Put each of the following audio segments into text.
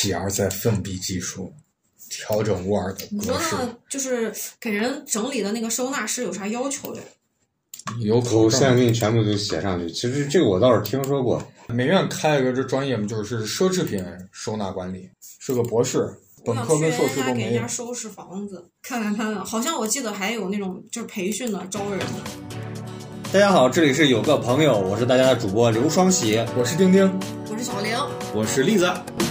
继而在奋笔疾书，调整沃尔的你说格式。呢？就是给人整理的那个收纳师有啥要求的？有口我现在，给你全部都写上去。其实这个我倒是听说过，美院开了个这专业嘛，就是奢侈品收纳管理，是个博士，本科跟硕士都没有我想去给人家。收拾房子，看看看看，好像我记得还有那种就是培训的招人的。大家好，这里是有个朋友，我是大家的主播刘双喜。我是丁丁，我是小玲，我是栗子，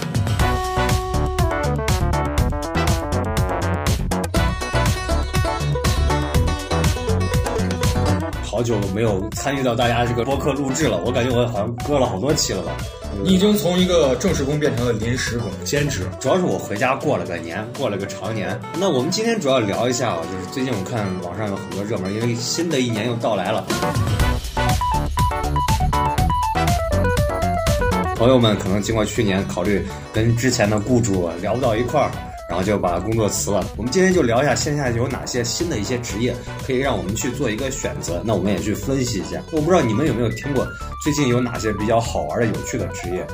好久没有参与到大家这个播客录制了，我感觉我好像割了好多期了吧。你已经从一个正式工变成了临时工。兼职。主要是我回家过了个年，过了个长年。那我们今天主要聊一下啊，就是最近我看网上有很多热门，因为新的一年又到来了。朋友们可能经过去年考虑跟之前的雇主聊不到一块儿，然后就把工作辞了。我们今天就聊一下线下有哪些新的一些职业可以让我们去做一个选择。那我们也去分析一下。我不知道你们有没有听过最近有哪些比较好玩的、有趣的职业？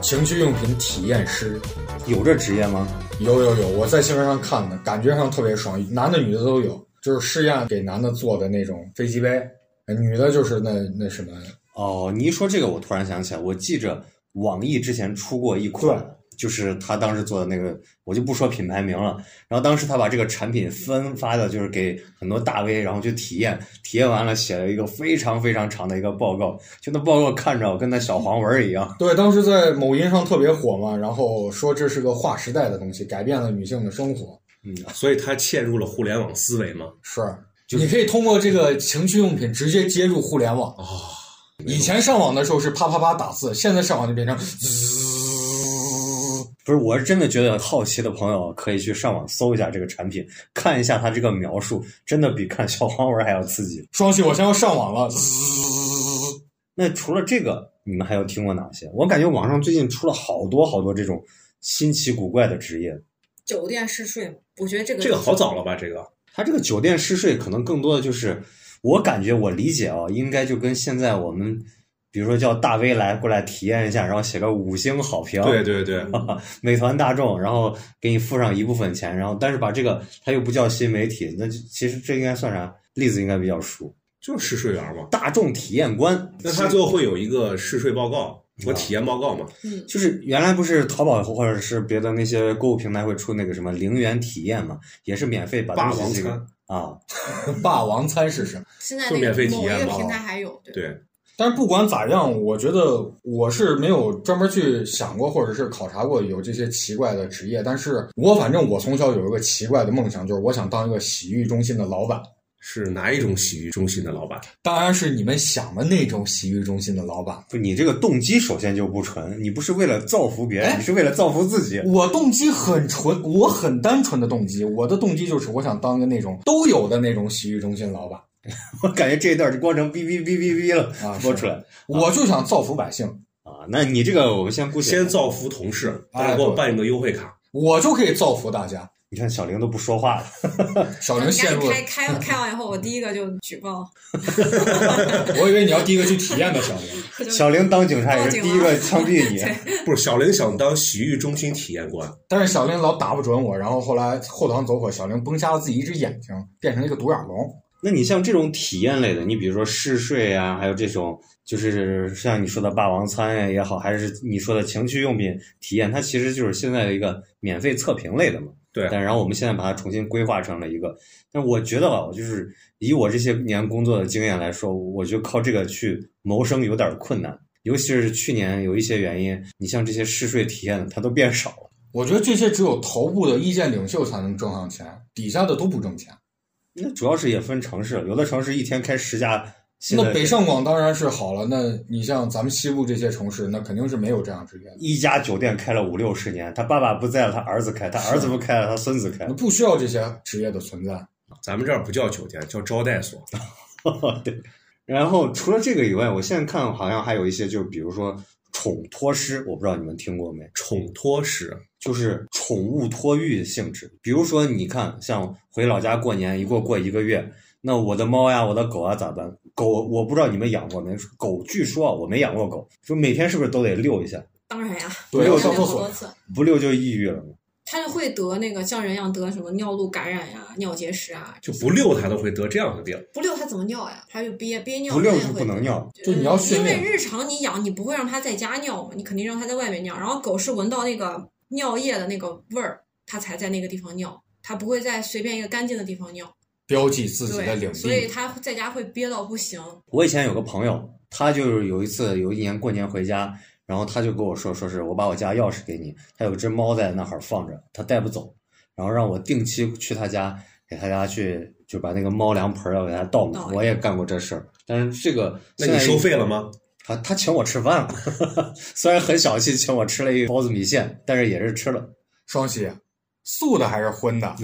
情趣用品体验师，有这职业吗？有有有，我在新闻上看的，感觉上特别爽，男的女的都有，就是试验给男的做的那种飞机杯，呃女的就是那那什么，哦，你一说这个，我突然想起来，我记着网易之前出过一款，就是他当时做的那个，我就不说品牌名了。然后当时他把这个产品分发的，就是给很多大 V，然后去体验，体验完了写了一个非常非常长的一个报告，就那报告看着跟那小黄文儿一样。对，当时在某音上特别火嘛，然后说这是个划时代的东西，改变了女性的生活。嗯所以他嵌入了互联网思维嘛。是，你可以通过这个情趣用品直接接入互联网。哦，以前上网的时候是啪啪啪打字，现在上网就变成滋。不是，我是真的觉得好奇的朋友可以去上网搜一下这个产品，看一下它这个描述，真的比看小黄文还要刺激。双喜，我现在要上网了。滋那除了这个，你们还有听过哪些？我感觉网上最近出了好多好多这种新奇古怪的职业。酒店试睡，我觉得这个这个好早了吧？这个他这个酒店试睡可能更多的就是，我感觉我理解啊，应该就跟现在我们，比如说叫大 V 来过来体验一下，然后写个五星好评，对对对，美团大众，然后给你付上一部分钱，然后但是把这个他又不叫新媒体，那其实这应该算啥？例子应该比较熟，就是试睡员嘛。大众体验官。那他最后会有一个试睡报告和体验报告嘛？嗯，就是原来不是淘宝或者是别的那些购物平台会出那个什么零元体验嘛，也是免费把霸王餐啊，霸王餐是什么？现在那个就免费体某一个验嘛平台还有，对，但是不管咋样，我觉得我是没有专门去想过，或者是考察过有这些奇怪的职业。但是我反正我从小有一个奇怪的梦想，就是我想当一个洗浴中心的老板。是哪一种洗浴中心的老板？当然是你们想的那种洗浴中心的老板。不，你这个动机首先就不纯，你不是为了造福别人，哎你是为了造福自己。我动机很纯，我很单纯的动机。我的动机就是我想当个那种都有的那种洗浴中心老板 我感觉这一段就光成哔哔哔哔哔了啊，播出来我就想造福百姓，啊。那你这个我们先不先造福同事，大家给我办一个优惠卡。我就可以造福大家。你看小玲都不说话了，小玲陷入了开，开开完以后，我第一个就举报，我以为你要第一个去体验呢小玲。小玲当警察也是第一个枪毙你。不是，小玲想当洗浴中心体验官，但是小玲老打不准我，然后后来后堂走火，小玲崩瞎了自己一只眼睛，变成一个独眼龙。那你像这种体验类的，你比如说试睡啊，还有这种就是像你说的霸王餐呀也好，还是你说的情趣用品体验，它其实就是现在的一个免费测评类的嘛。对但然后我们现在把它重新规划成了一个，但我觉得吧，我就是以我这些年工作的经验来说，我就靠这个去谋生有点困难，尤其是去年有一些原因，你像这些试睡体验的，它都变少了。我觉得这些只有头部的意见领袖才能挣上钱，底下的都不挣钱。那主要是也分城市，有的城市一天开十家。那北上广当然是好了，那你像咱们西部这些城市，那肯定是没有这样职业的，一家酒店开了五六十年，他爸爸不在了，他儿子开，他儿子不开了，他孙子开那。不需要这些职业的存在。咱们这儿不叫酒店，叫招待所。对，然后除了这个以外，我现在看好像还有一些，就比如说宠托师，我不知道你们听过没？宠托师，就是宠物托育的性质。比如说，你看，像回老家过年，一过过一个月，那我的猫呀，我的狗啊咋办？狗我不知道你们养过没？狗据说我没养过狗，说每天是不是都得遛一下？当然呀，对我看要上厕所。不遛就抑郁了嘛。他就会得那个像人一样得什么尿路感染呀、尿结石啊，就不溜他都会得这样的病。不溜他怎么尿呀？他就憋憋尿，不溜是他也会。不能尿，就你要训练因为日常你养，你不会让它在家尿嘛，你肯定让它在外面尿。然后狗是闻到那个尿液的那个味儿，它才在那个地方尿，它不会在随便一个干净的地方尿。标记自己的领地，所以地。它在家会憋到不行。我以前有个朋友，他就是有一次有一年过年回家，然后他就跟我说，说是我把我家钥匙给你，他有只猫在那儿放着，他带不走，然后让我定期去他家，给他家去就把那个猫粮盆儿要给他倒倒满。我也干过这事儿，但是这个那你收费了吗？他他请我吃饭了，虽然很小气，请我吃了一包子米线，但是也是吃了。双喜，素的还是荤的？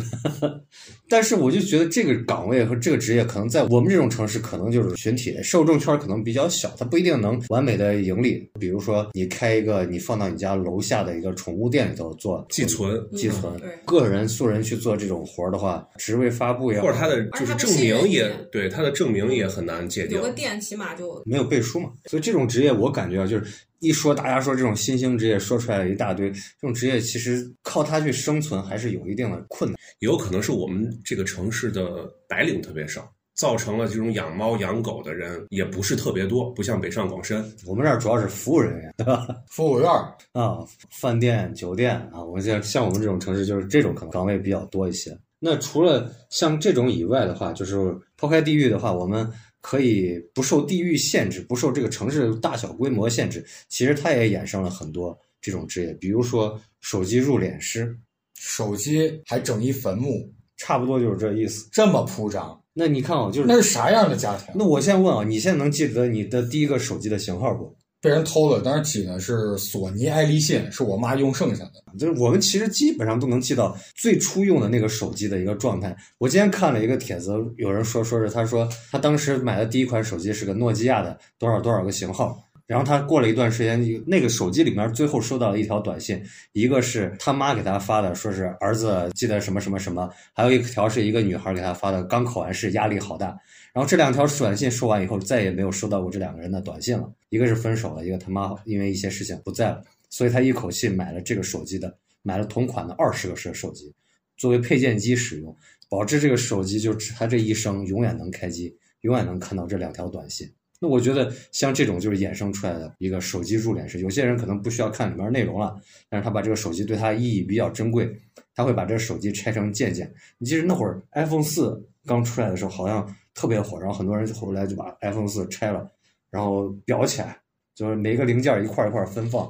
但是我就觉得这个岗位和这个职业，可能在我们这种城市，可能就是群体受众圈可能比较小，它不一定能完美的盈利。比如说，你开一个，你放到你家楼下的一个宠物店里头做寄存，寄存个人素人去做这种活儿的话，职位发布呀，或者他的就是证明也对他的证明也很难界定有。个店起码就没有背书嘛。所以这种职业，我感觉啊，就是一说大家说这种新兴职业，说出来了一大堆，这种职业其实靠它去生存还是有一定的困难。也有可能是我们这个城市的白领特别少，造成了这种养猫养狗的人也不是特别多，不像北上广深。我们这儿主要是服务人员，对吧？服务员儿啊，饭店、酒店啊，我像像我们这种城市，就是这种可能岗位比较多一些。那除了像这种以外的话，就是抛开地域的话，我们可以不受地域限制，不受这个城市大小规模限制。其实它也衍生了很多这种职业，比如说手机入殓师，手机还整一坟墓，差不多就是这意思。这么铺张，那你看啊，就是那是啥样的家庭？那我现在问啊，你现在能记得你的第一个手机的型号不？被人偷了，当时起的是索尼爱立信，是我妈用剩下的。就是我们其实基本上都能记到最初用的那个手机的一个状态。我今天看了一个帖子，有人说说是他说他当时买的第一款手机是个诺基亚的多少多少个型号，然后他过了一段时间，那个手机里面最后收到了一条短信，一个是他妈给他发的，说是儿子记得什么什么什么，还有一条是一个女孩给他发的，刚考完试压力好大。然后这两条短信说完以后，再也没有收到过这两个人的短信了。一个是分手了，一个他妈因为一些事情不在了，所以他一口气买了这个手机的，买了同款的二十个手手机，作为配件机使用，保证这个手机就他这一生永远能开机，永远能看到这两条短信。那我觉得像这种就是衍生出来的一个手机入殓师，有些人可能不需要看里面内容了，但是他把这个手机对他意义比较珍贵，他会把这个手机拆成件件。你记得那会儿 iPhone 四刚出来的时候，好像特别火，然后很多人后来就把 iPhone 四拆了，然后裱起来，就是每个零件一块一块分放。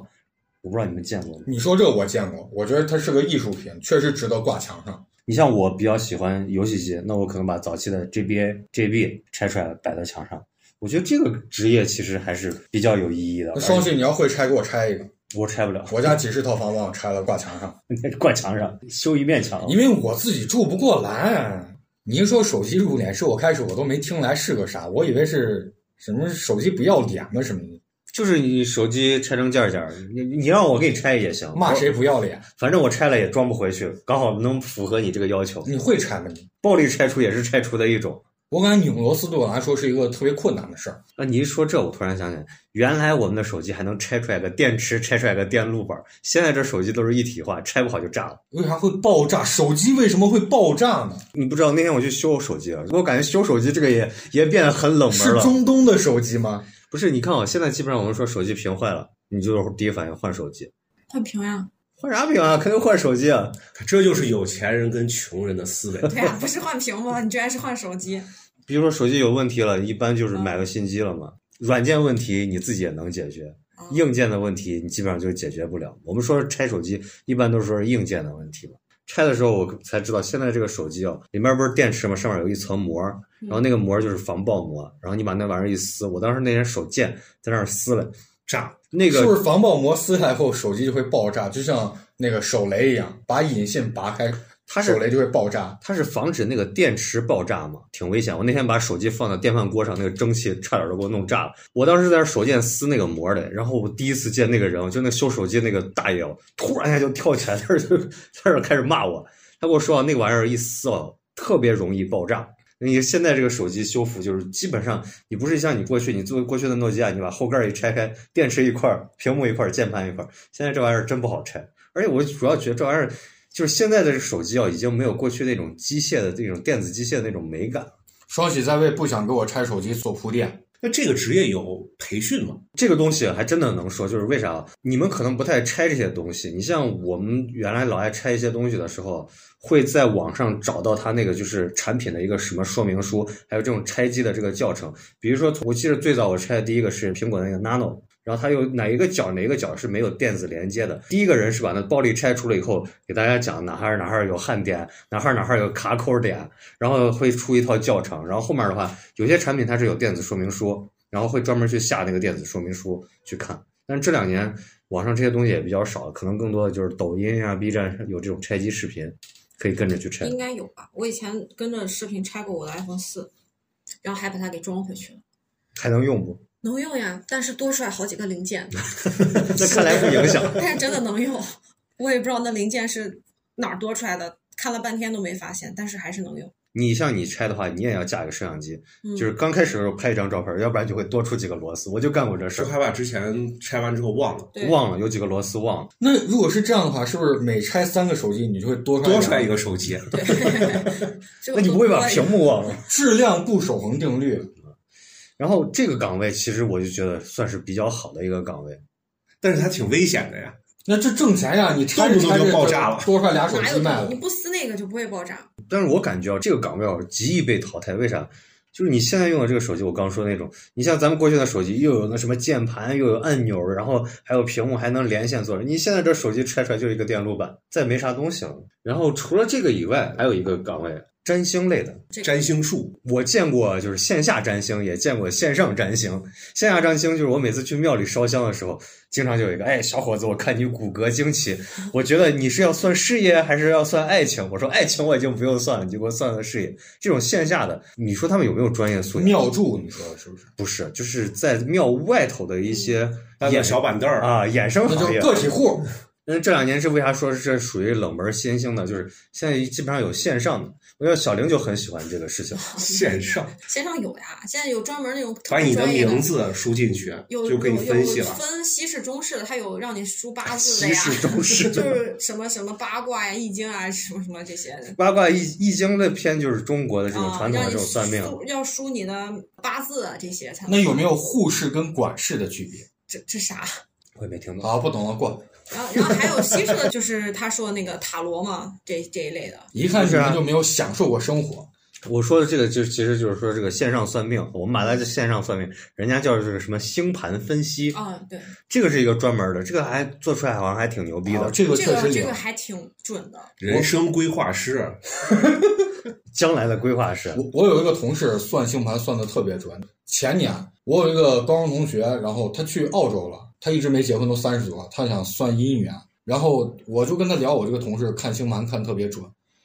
我不知道你们见过吗？你说这个我见过，我觉得它是个艺术品，确实值得挂墙上。你像我比较喜欢游戏机，那我可能把早期的 GBA、GB 拆出来摆在墙上。我觉得这个职业其实还是比较有意义的。那双喜，你要会拆，给我拆一个。我拆不了，我家几十套房帮我拆了，挂墙上，挂墙上修一面墙。因为我自己住不过来。你一说手机入殓师，我开始我都没听来是个啥，我以为是什么手机不要脸吗什么的。就是你手机拆成件件儿，你你让我给你拆也行。骂谁不要脸？反正我拆了也装不回去，刚好能符合你这个要求。你会拆吗？你暴力拆除也是拆除的一种。我感觉拧螺丝对我来说是一个特别困难的事儿。那你一说这，我突然想起来，原来我们的手机还能拆出来个电池，拆出来个电路板，现在这手机都是一体化，拆不好就炸了。为啥会爆炸？手机为什么会爆炸呢？你不知道那天我去修手机了，我感觉修手机这个也也变得很冷门是了。中东的手机吗？不是，你看啊，现在基本上我们说手机屏坏了，你就是第一反应换手机，换屏呀？换啥屏啊？肯定换手机啊。这就是有钱人跟穷人的思维。对呀、不是换屏吗？你居然是换手机？比如说手机有问题了，一般就是买个新机了嘛。软件问题你自己也能解决，硬件的问题你基本上就解决不了。我们说拆手机，一般都是说是硬件的问题嘛。拆的时候我才知道，现在这个手机哦，里面不是电池嘛，上面有一层膜，然后那个膜就是防爆膜，然后你把那玩意儿一撕，我当时那天手贱，在那儿撕了，炸，那个是不是防爆膜撕开后手机就会爆炸？就像那个手雷一样，把引信拔开，它是手雷就会爆炸。它是防止那个电池爆炸嘛，挺危险。我那天把手机放到电饭锅上，那个蒸汽差点都给我弄炸了。我当时在那手贱撕那个膜的，然后我第一次见那个人，就那修手机那个大爷哦，突然一下就跳起来，在那就在那开始骂我。他跟我说啊，那个玩意儿一撕哦，特别容易爆炸。你现在这个手机修复就是基本上，你不是像你过去你作为过去的诺基亚，你把后盖一拆开，电池一块儿，屏幕一块儿，键盘一块儿，现在这玩意儿真不好拆。而且我主要觉得这玩意儿就是现在的这手机啊，已经没有过去那种机械的那种电子机械的那种美感。双喜在为不想给我拆手机做铺垫。那这个职业有培训吗？这个东西还真的能说，就是为啥你们可能不太拆这些东西。你像我们原来老爱拆一些东西的时候，会在网上找到它那个就是产品的一个什么说明书，还有这种拆机的这个教程。比如说，我记得最早我拆的第一个是苹果的那个 Nano。然后它有哪一个角哪一个角是没有电子连接的？第一个人是把那暴力拆除了以后，给大家讲哪哈哪哈有焊点，哪哈哪哈有卡口点，然后会出一套教程。然后后面的话，有些产品它是有电子说明书，然后会专门去下那个电子说明书去看。但是这两年网上这些东西也比较少，可能更多的就是抖音啊、B 站有这种拆机视频，可以跟着去拆。应该有吧？我以前跟着视频拆过我的 iPhone 四，然后还把它给装回去了。还能用不？能用呀，但是多出来好几个零件。那看来不影响。但是真的能用，我也不知道那零件是哪儿多出来的，看了半天都没发现，但是还是能用。你像你拆的话，你也要架一个摄像机，嗯就是刚开始的时候拍一张照片，要不然就会多出几个螺丝。我就干过这事害怕之前拆完之后忘了，忘了有几个螺丝忘了。那如果是这样的话，是不是每拆三个手机，你就会多出来多出来一个个手机。那你不会把屏幕忘了？质量不守恒定律？然后这个岗位其实我就觉得算是比较好的一个岗位。但是它挺危险的呀。那这挣钱呀，你拆着动不动就拆着爆炸了多出来俩手哪机卖？你。不撕那个就不会爆炸。但是我感觉啊，这个岗位啊极易被淘汰。为啥？就是你现在用的这个手机，我刚说那种，你像咱们过去的手机，又有那什么键盘，又有按钮，然后还有屏幕，还能连线做。你现在这手机拆出来就是一个电路板，再没啥东西了。然后除了这个以外，还有一个岗位，占星类的。占星术，我见过，就是线下占星，也见过线上占星。线下占星就是我每次去庙里烧香的时候，经常就有一个，哎，小伙子，我看你骨骼惊奇，我觉得你是要算事业还是要算爱情？我说爱情我已经不用算了，你就给我算算事业。这种线下的，你说他们有没有专业素养？庙祝，你说的是不是？不是，就是在庙外头的一些搬个小板凳儿，啊衍生行业。个体户。那这两年是为啥说是这属于冷门新兴的？就是现在基本上有线上的。我觉得小玲就很喜欢这个事情。线上线上有呀，现在有专门那种把你的名字输进去，有就给你分析了。分西式、中式的，它有让你输八字的西呀，式、中式 就是什么什么八卦呀、易经啊，什么什么这些的。八卦易易经的篇就是中国的这种啊，传统的这种算命。输要输你的八字啊，这些才能那有没有护士跟管事的区别？这这啥？我也没听懂。好，不懂了，过。然后然后还有西式的，就是他说那个塔罗嘛，这这一类的。一看你是啊们就没有享受过生活。我说的这个就其实就是说这个线上算命，我们把它叫线上算命，人家叫这个什么星盘分析，啊，对，这个是一个专门的，这个还做出来好像还挺牛逼的。啊这个这确实灵个这个。还挺准的。人生规划师，将来的规划是，我我有一个同事算星盘算的特别准。前年我有一个高中同学，然后他去澳洲了，他一直没结婚，都三十多，他想算姻缘。然后我就跟他聊，我这个同事看星盘看特别准。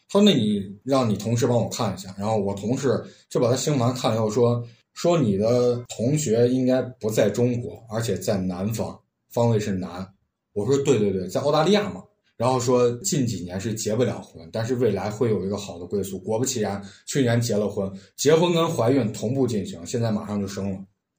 他说：“那你让你同事帮我看一下。”然后我同事就把他星盘看了以后说：“说你的同学应该不在中国，而且在南方，方位是南。”我说：“对对对，在澳大利亚嘛。”然后说近几年是结不了婚，但是未来会有一个好的归宿。果不其然，去年结了婚，结婚跟怀孕同步进行，现在马上就生了，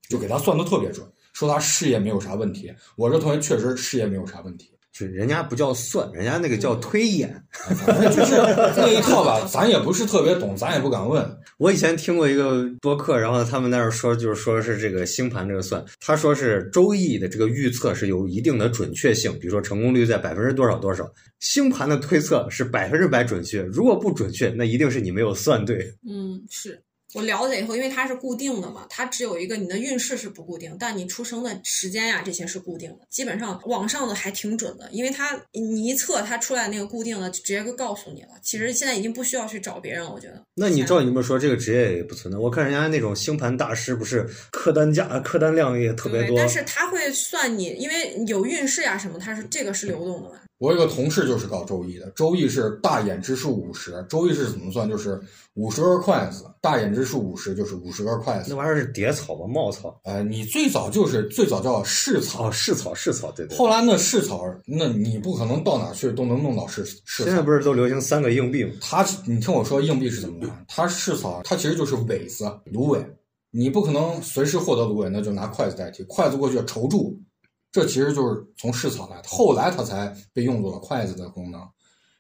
就给他算的特别准，说他事业没有啥问题。我这同学确实事业没有啥问题，就人家不叫算，人家那个叫推演。就是那一套吧，咱也不是特别懂，咱也不敢问。我以前听过一个播客，然后他们那儿说，就是说是这个星盘这个算，他说是周易的这个预测是有一定的准确性，比如说成功率在百分之多少多少，星盘的推测是百分之百准确，如果不准确，那一定是你没有算对。嗯，是我了解以后，因为它是固定的嘛，它只有一个你的运势是不固定，但你出生的时间呀这些是固定的。基本上网上的还挺准的，因为它你一测它出来那个固定的，直接就告诉你了。其实现在已经不需要去找别人了，我觉得。那你照你这么说，这个职业也不存在。我看人家那种星盘大师，不是客单价、客单量也特别，多。但是他会算你，因为有运势呀什么，它是这个是流动的嘛。我有个同事就是搞周易的，周易是大眼之数五十，周易是怎么算？就是五十根筷子，大眼之数五十就是五十根筷子。那玩意儿是蝶草吧？茂草？呃，你最早就是最早叫蓍草，哦，蓍草，蓍草，对对。后来那蓍草，那你不可能到哪去都能弄到蓍蓍草。现在不是都流行三个硬币吗？它，你听我说，硬币是怎么来？它蓍草，它其实就是苇子、芦苇，你不可能随时获得芦苇，那就拿筷子代替，筷子过去筹住。这其实就是从蓍草来的，后来它才被用作了筷子的功能。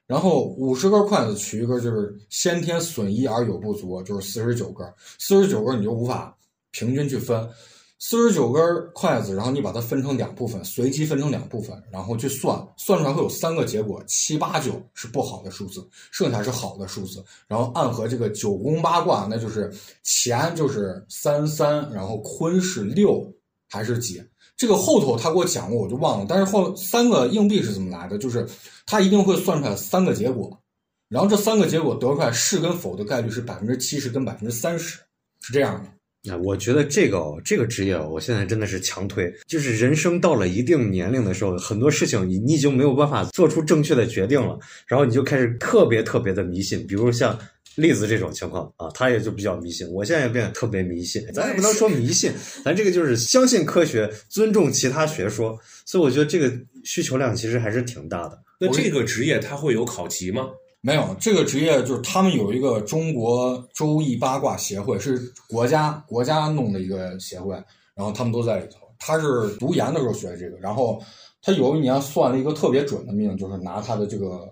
然后五十根筷子取一根就是先天损益而有不足，就是四十九根。四十九根你就无法平均去分，四十九根筷子，然后你把它分成两部分，随机分成两部分，然后去算，算出来会有三个结果，七八九是不好的数字，剩下是好的数字。然后暗合这个九宫八卦，那就是乾就是三三，然后坤是六还是几？这个后头他给我讲过，我就忘了。但是后三个硬币是怎么来的？就是他一定会算出来三个结果，然后这三个结果得出来是跟否的概率是百分之七十跟百分之三十，是这样的。那，我觉得这个这个职业，我现在真的是强推。就是人生到了一定年龄的时候，很多事情你你已经没有办法做出正确的决定了，然后你就开始特别特别的迷信，比如像。例子这种情况啊，他也就比较迷信。我现在也变得特别迷信，咱也不能说迷信，咱这个就是相信科学，尊重其他学说。所以我觉得这个需求量其实还是挺大的。那这个职业它会有考级吗？没有，这个职业就是他们有一个中国周易八卦协会，是国家国家弄的一个协会，然后他们都在里头。他是读研的时候学的这个，然后他有一年算了一个特别准的命，就是拿他的这个。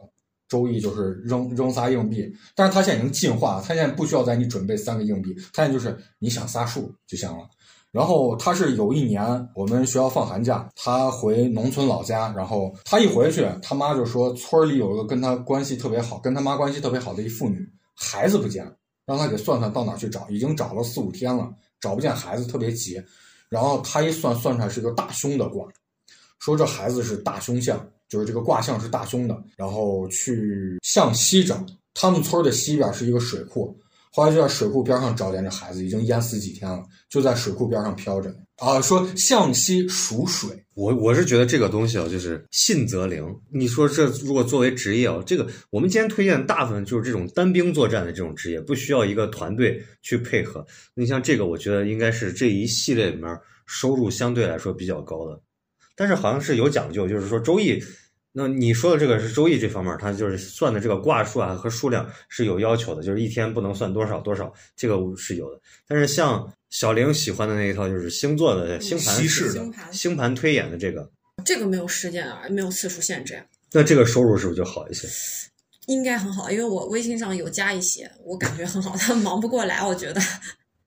周易就是扔扔仨硬币，但是他现在已经进化，他现在不需要在你准备三个硬币，他现在就是你想仨数就行了。然后他是有一年我们学校放寒假，他回农村老家，然后他一回去，他妈就说村里有一个跟他关系特别好、跟他妈关系特别好的一妇女，孩子不见了，让他给算算到哪去找，已经找了四五天了，找不见孩子，特别急。然后他一算算出来是个大凶的卦，说这孩子是大凶相。就是这个卦象是大凶的，然后去向西找，他们村的西边是一个水库，后来就在水库边上找见这孩子，已经淹死几天了，就在水库边上飘着啊。说向西属水，我我是觉得这个东西啊，就是信则灵。你说这如果作为职业啊，这个我们今天推荐大部分就是这种单兵作战的这种职业，不需要一个团队去配合。你像这个，我觉得应该是这一系列里面收入相对来说比较高的，但是好像是有讲究，就是说周易。那你说的这个是周易这方面，它就是算的这个卦数啊和数量是有要求的，就是一天不能算多少多少，这个是有的。但是像小玲喜欢的那一套，就是星座的星盘、星盘、星盘推演的这个，这个没有时间啊，没有次数限制。那这个收入是不是就好一些？应该很好，因为我微信上有加一些，我感觉很好，他忙不过来，我觉得。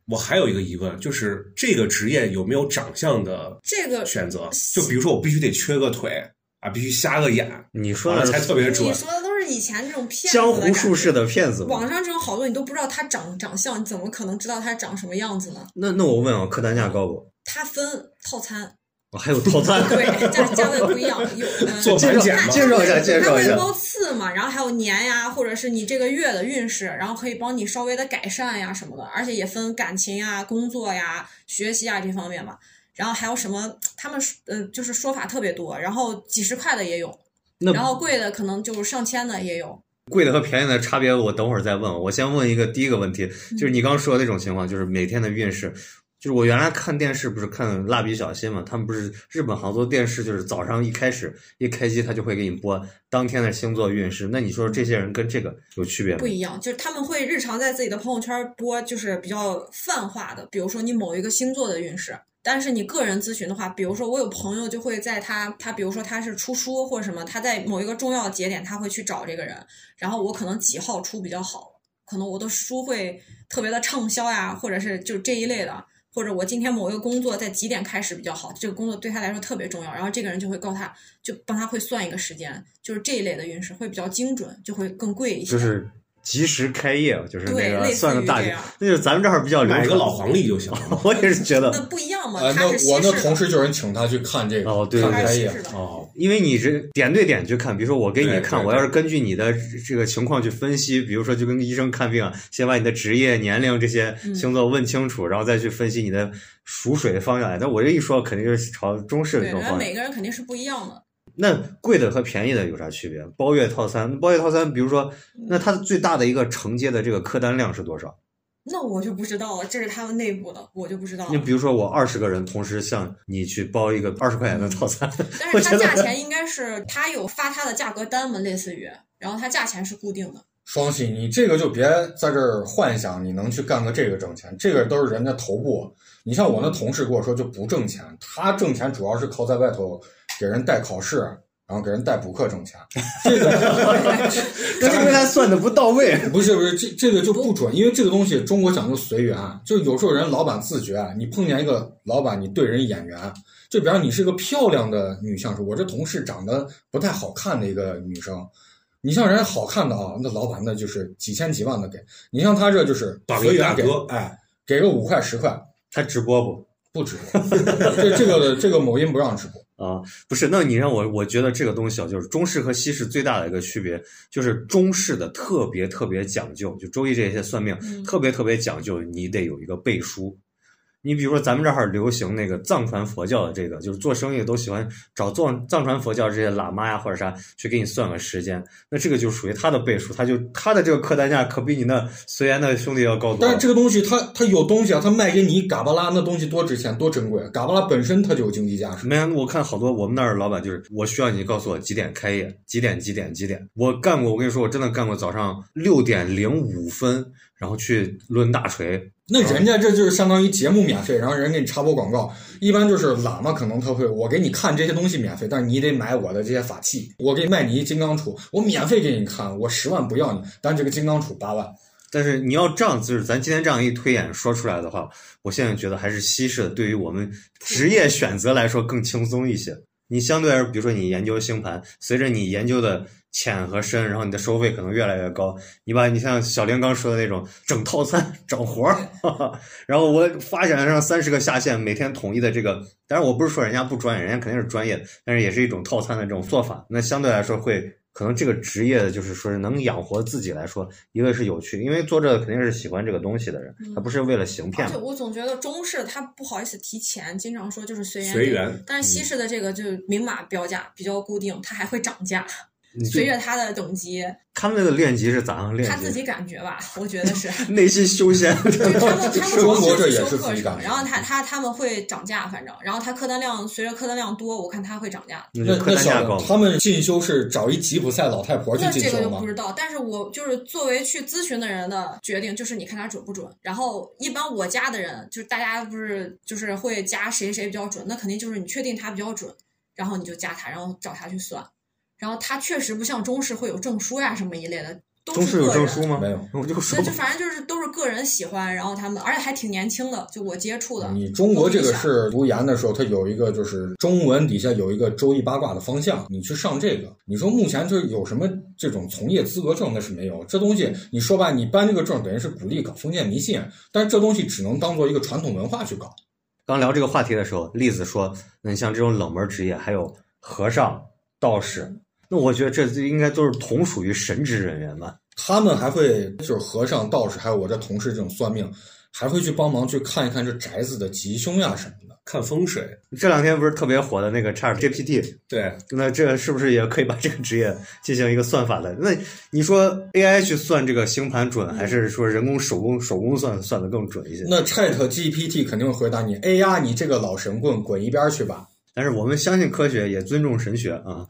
我还有一个疑问，就是这个职业有没有长相的这个选择？就比如说，我必须得缺个腿。啊，必须瞎个眼，你说的才特别准。你说的都是以前这种骗子江湖术士的骗子。网上这种好多你都不知道他长长相，你怎么可能知道他长什么样子呢？那那我问啊，客单价高不？他分套餐。哦，还有套餐。对，价价位不一样。有 做介绍介绍一下，介绍一下。他会包次嘛，然后还有年呀，或者是你这个月的运势，然后可以帮你稍微的改善呀什么的，而且也分感情呀、工作呀、学习啊这方面嘛。然后还有什么？他们呃，就是说法特别多，然后几十块的也有。然后贵的可能就是上千的也有，贵的和便宜的差别我等会儿再问。我先问一个第一个问题，就是你刚刚说的那种情况，就是每天的运势，就是我原来看电视不是看蜡笔小新嘛，他们不是日本好多电视就是早上一开始一开机他就会给你播当天的星座运势，那你说这些人跟这个有区别吗？不一样，就是他们会日常在自己的朋友圈播，就是比较泛化的，比如说你某一个星座的运势。但是你个人咨询的话，比如说我有朋友就会在他他比如说他是出书或者什么，他在某一个重要节点他会去找这个人，然后我可能几号出比较好，可能我的书会特别的畅销呀，或者是就这一类的，或者我今天某一个工作在几点开始比较好，这个工作对他来说特别重要，然后这个人就会告他，就帮他会算一个时间，就是这一类的运势会比较精准，就会更贵一些。就是。及时开业就是那个算个大节，那就咱们这儿比较买个老黄历就行。我也是觉得那不一样嘛。那我那同事就是请他去看这个哦，对开业哦，因为你是点对点去看，比如说我给你看，我要是根据你的这个情况去分析，比如说就跟医生看病，先把你的职业、年龄这些星座问清楚，然后再去分析你的属水的方向。但我这一说，肯定就是朝中式的这种方向。每个人肯定是不一样的。那贵的和便宜的有啥区别？包月套餐，包月套餐，比如说，那它最大的一个承接的这个客单量是多少？那我就不知道了，这是他们内部的，我就不知道了。你比如说，我二十个人同时向你去包一个二十块钱的套餐，但是 它价钱应该是他有发他的价格单嘛，类似于，然后它价钱是固定的。双喜，你这个就别在这儿幻想你能去干个这个挣钱，这个都是人家头部。你像我那同事跟我说就不挣钱，他挣钱主要是靠在外头给人带考试，然后给人带补课挣钱。这个 那是因为他算的不到位。不是不是，这这个就不准，因为这个东西中国讲究随缘，就是有时候人老板自觉，你碰见一个老板，你对人眼缘，就比方你是个漂亮的女相师，我这同事长得不太好看的一个女生。你像人家好看的啊，那老板那就是几千几万的给你，像他这就是随缘给一大哥，哎，给个五块十块他直播不？不直播，这这个这个某音不让直播。啊，不是，那你让我，我觉得这个东西啊，就是中式和西式最大的一个区别，就是中式的特别特别讲究，就周易这些算命、嗯特别特别讲究，你得有一个背书。你比如说，咱们这儿流行那个藏传佛教的这个，就是做生意都喜欢找藏藏传佛教这些喇嘛呀或者啥去给你算个时间，那这个就属于他的倍数，他就他的这个客单价可比你那随缘的兄弟要高多了。但是这个东西他他有东西啊，他卖给你嘎巴拉那东西多值钱多珍贵，嘎巴拉本身它就有经济价值。没有，我看好多我们那儿老板就是，我需要你告诉我几点开业，几点几点几点。我干过，我跟你说，我真的干过早上六点零五分，然后去抡大锤。那人家这就是相当于节目免费，然后人给你插播广告。一般就是喇嘛可能他会，我给你看这些东西免费，但是你得买我的这些法器。我给你卖你一金刚杵，我免费给你看，我十万不要你，但这个金刚杵八万。但是你要这样，就是咱今天这样一推演说出来的话，我现在觉得还是西式的对于我们职业选择来说更轻松一些。你相对来说，比如说你研究星盘，随着你研究的浅和深，然后你的收费可能越来越高。你把你像小林刚说的那种整套餐、整活儿，哈 哈然后我发展上三十个下线，每天统一的这个，当然我不是说人家不专业，人家肯定是专业的，但是也是一种套餐的这种做法。那相对来说会。可能这个职业就是说是能养活自己来说，一个是有趣，因为做这个肯定是喜欢这个东西的人，他不是为了行骗而且。我总觉得中式他不好意思提钱，经常说就是随缘随缘但是西式的这个就明码标价，比较固定，它还会涨价，随着他的等级，他们那个练级是咋样练？他自己感觉吧，我觉得是。内心修仙，对他们他们中好像是修课程是自己感，觉然后他他他们会涨价，反正，然后他客单量随着客单量多，我看他会涨价。那就客那那小单价高。他们进修是找一吉普赛老太婆去那这个进修吗就不？知道，但是我就是作为去咨询的人的决定，就是你看他准不准。然后一般我加的人，就是大家不是就是会加谁谁比较准，那肯定就是你确定他比较准，然后你就加他，然后找他去算。然后他确实不像中式会有证书呀什么一类的，都中式有是个人。证书吗？没有，我就说那就反正就是都是个人喜欢，然后他们而且还挺年轻的，就我接触的。你中国这个是是读研的时候，它有一个就是中文底下有一个周易八卦的方向，你去上这个。你说目前就是有什么这种从业资格证？那是没有。这东西你说吧，你办这个证等于是鼓励搞封建迷信，但是这东西只能当做一个传统文化去搞。刚聊这个话题的时候，栗子说，那你像这种冷门职业，还有和尚、道士，那我觉得这应该都是同属于神职人员吧？他们还会就是和尚、道士，还有我这同事这种算命，还会去帮忙去看一看这宅子的吉凶呀什么的。看风水，这两天不是特别火的那个 Chat GPT，对，那这是不是也可以把这个职业进行一个算法的？那你说 AI 去算这个星盘准，还是说人工手工手工算算的更准一些？那 Chat GPT 肯定会回答你：“哎呀，你这个老神棍，滚一边儿去吧！”但是我们相信科学，也尊重神学啊。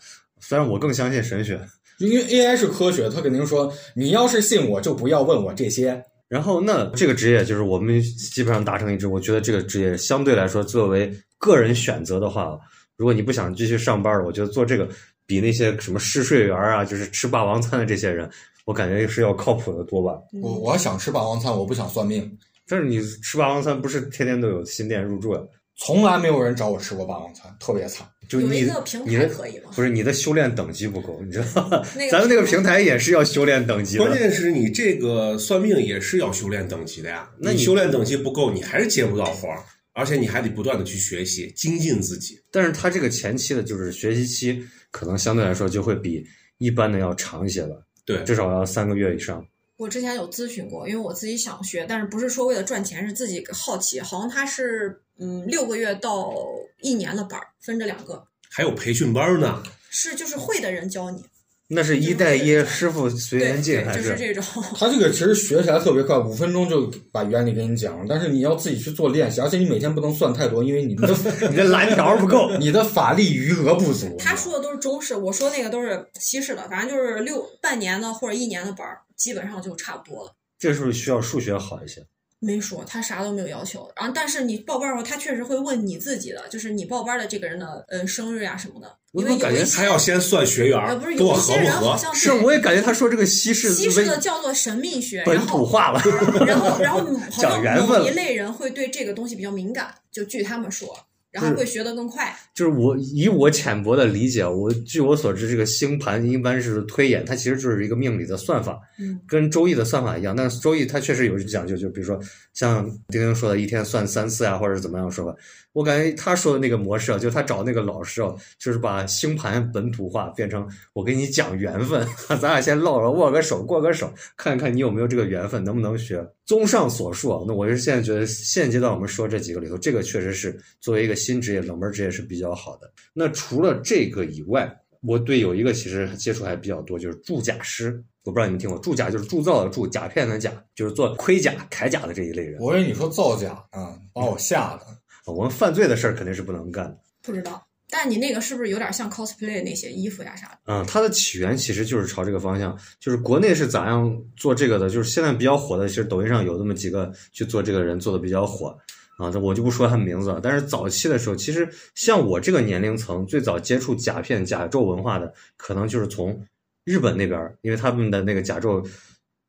虽然我更相信神学。因为 AI 是科学，它肯定说你要是信我，就不要问我这些。然后那这个职业就是我们基本上达成一致，我觉得这个职业相对来说，作为个人选择的话，如果你不想继续上班了，我觉得做这个比那些什么试睡员啊，就是吃霸王餐的这些人，我感觉是要靠谱的多吧。我我想吃霸王餐，我不想算命，但是你吃霸王餐不是天天都有新店入驻呀？从来没有人找我吃过霸王餐，特别惨。就你你的可以吗？不是你的修炼等级不够，你知道吗？那个 咱们那个平台也是要修炼等级的。关键是你这个算命也是要修炼等级的呀。那你你修炼等级不够，你还是接不到活儿，而且你还得不断的去学习，精进自己。但是他这个前期的就是学习期，可能相对来说就会比一般的要长一些吧，对，至少要三个月以上。我之前有咨询过，因为我自己想学，但是不是说为了赚钱，是自己好奇。好像他是嗯六个月到一年的班儿，分着两个。还有培训班呢。是就是会的人教你，那是一带一，师傅随缘进，还就是这种。他这个其实学起来特别快，五分钟就把原理给你讲了。但是你要自己去做练习，而且你每天不能算太多，因为你的 你的蓝条不够。你的法力余额不足。他说的都是中式，我说那个都是西式的，反正就是六半年的或者一年的班儿，基本上就差不多了。这是不是需要数学好一些？没说，他啥都没有要求。然后，但是你报班儿的时候，他确实会问你自己的，就是你报班的这个人的呃生日呀、什么的。因为我怎么感觉有一些他要先算学员不是有一跟我合不合。些人好像是，我也感觉他说这个西式西式的叫做神秘学，本然后土化了。然后然后好 某一类人会对这个东西比较敏感，就据他们说，然后会学得更快。就是我以我浅薄的理解，我据我所知，这个星盘一般是推演，它其实就是一个命理的算法，嗯，跟周易的算法一样。但是周易它确实有讲究，就比如说像丁丁说的，一天算三次啊，或者是怎么样说法。我感觉他说的那个模式啊，就他找那个老师啊，就是把星盘本土化，变成我给你讲缘分，咱俩先唠唠，握个手，过个手，看看你有没有这个缘分，能不能学。综上所述啊，那我是现在觉得现阶段我们说这几个里头，这个确实是作为一个新职业、冷门职业是比较好的。那除了这个以外，我对有一个其实接触还比较多，就是铸甲师。我不知道你们听过，铸甲就是铸造的铸，甲片的甲，就是做盔甲、铠甲的这一类人。我以为你说造假啊，把我吓的。我们犯罪的事儿肯定是不能干的。不知道，但你那个是不是有点像 cosplay 那些衣服呀啥的？嗯，它的起源其实就是朝这个方向，就是国内是咋样做这个的？就是现在比较火的，其实抖音上有那么几个去做这个人做的比较火啊，这我就不说他名字了。但是早期的时候，其实像我这个年龄层，最早接触甲片、甲胄文化的，可能就是从日本那边儿，因为他们的那个甲胄，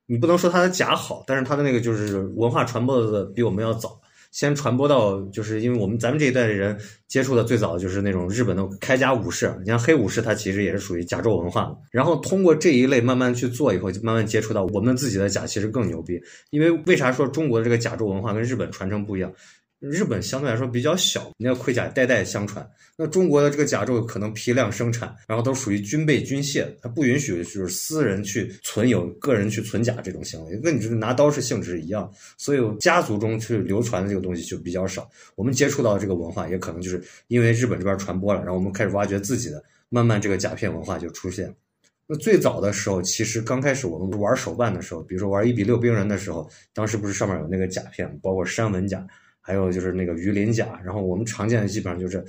你不能说他的甲好，但是他的那个就是文化传播的比我们要早。先传播到，就是因为我们咱们这一代的人接触的最早就是那种日本的铠甲武士，你像黑武士，它其实也是属于甲胄文化。然后通过这一类慢慢去做以后，就慢慢接触到我们自己的甲，其实更牛逼。因为为啥说中国的这个甲胄文化跟日本传承不一样？日本相对来说比较小，那个盔甲代代相传。那中国的这个甲胄可能批量生产，然后都属于军备军械，它不允许就是私人去存有、个人去存甲这种行为，跟你这个拿刀是性质是一样。所以家族中去流传的这个东西就比较少。我们接触到这个文化，也可能就是因为日本这边传播了，然后我们开始挖掘自己的，慢慢这个甲片文化就出现。那最早的时候，其实刚开始我们玩手办的时候，比如说玩一比六冰人的时候，当时不是上面有那个甲片，包括山纹甲。还有就是那个鱼鳞甲，然后我们常见的基本上就是，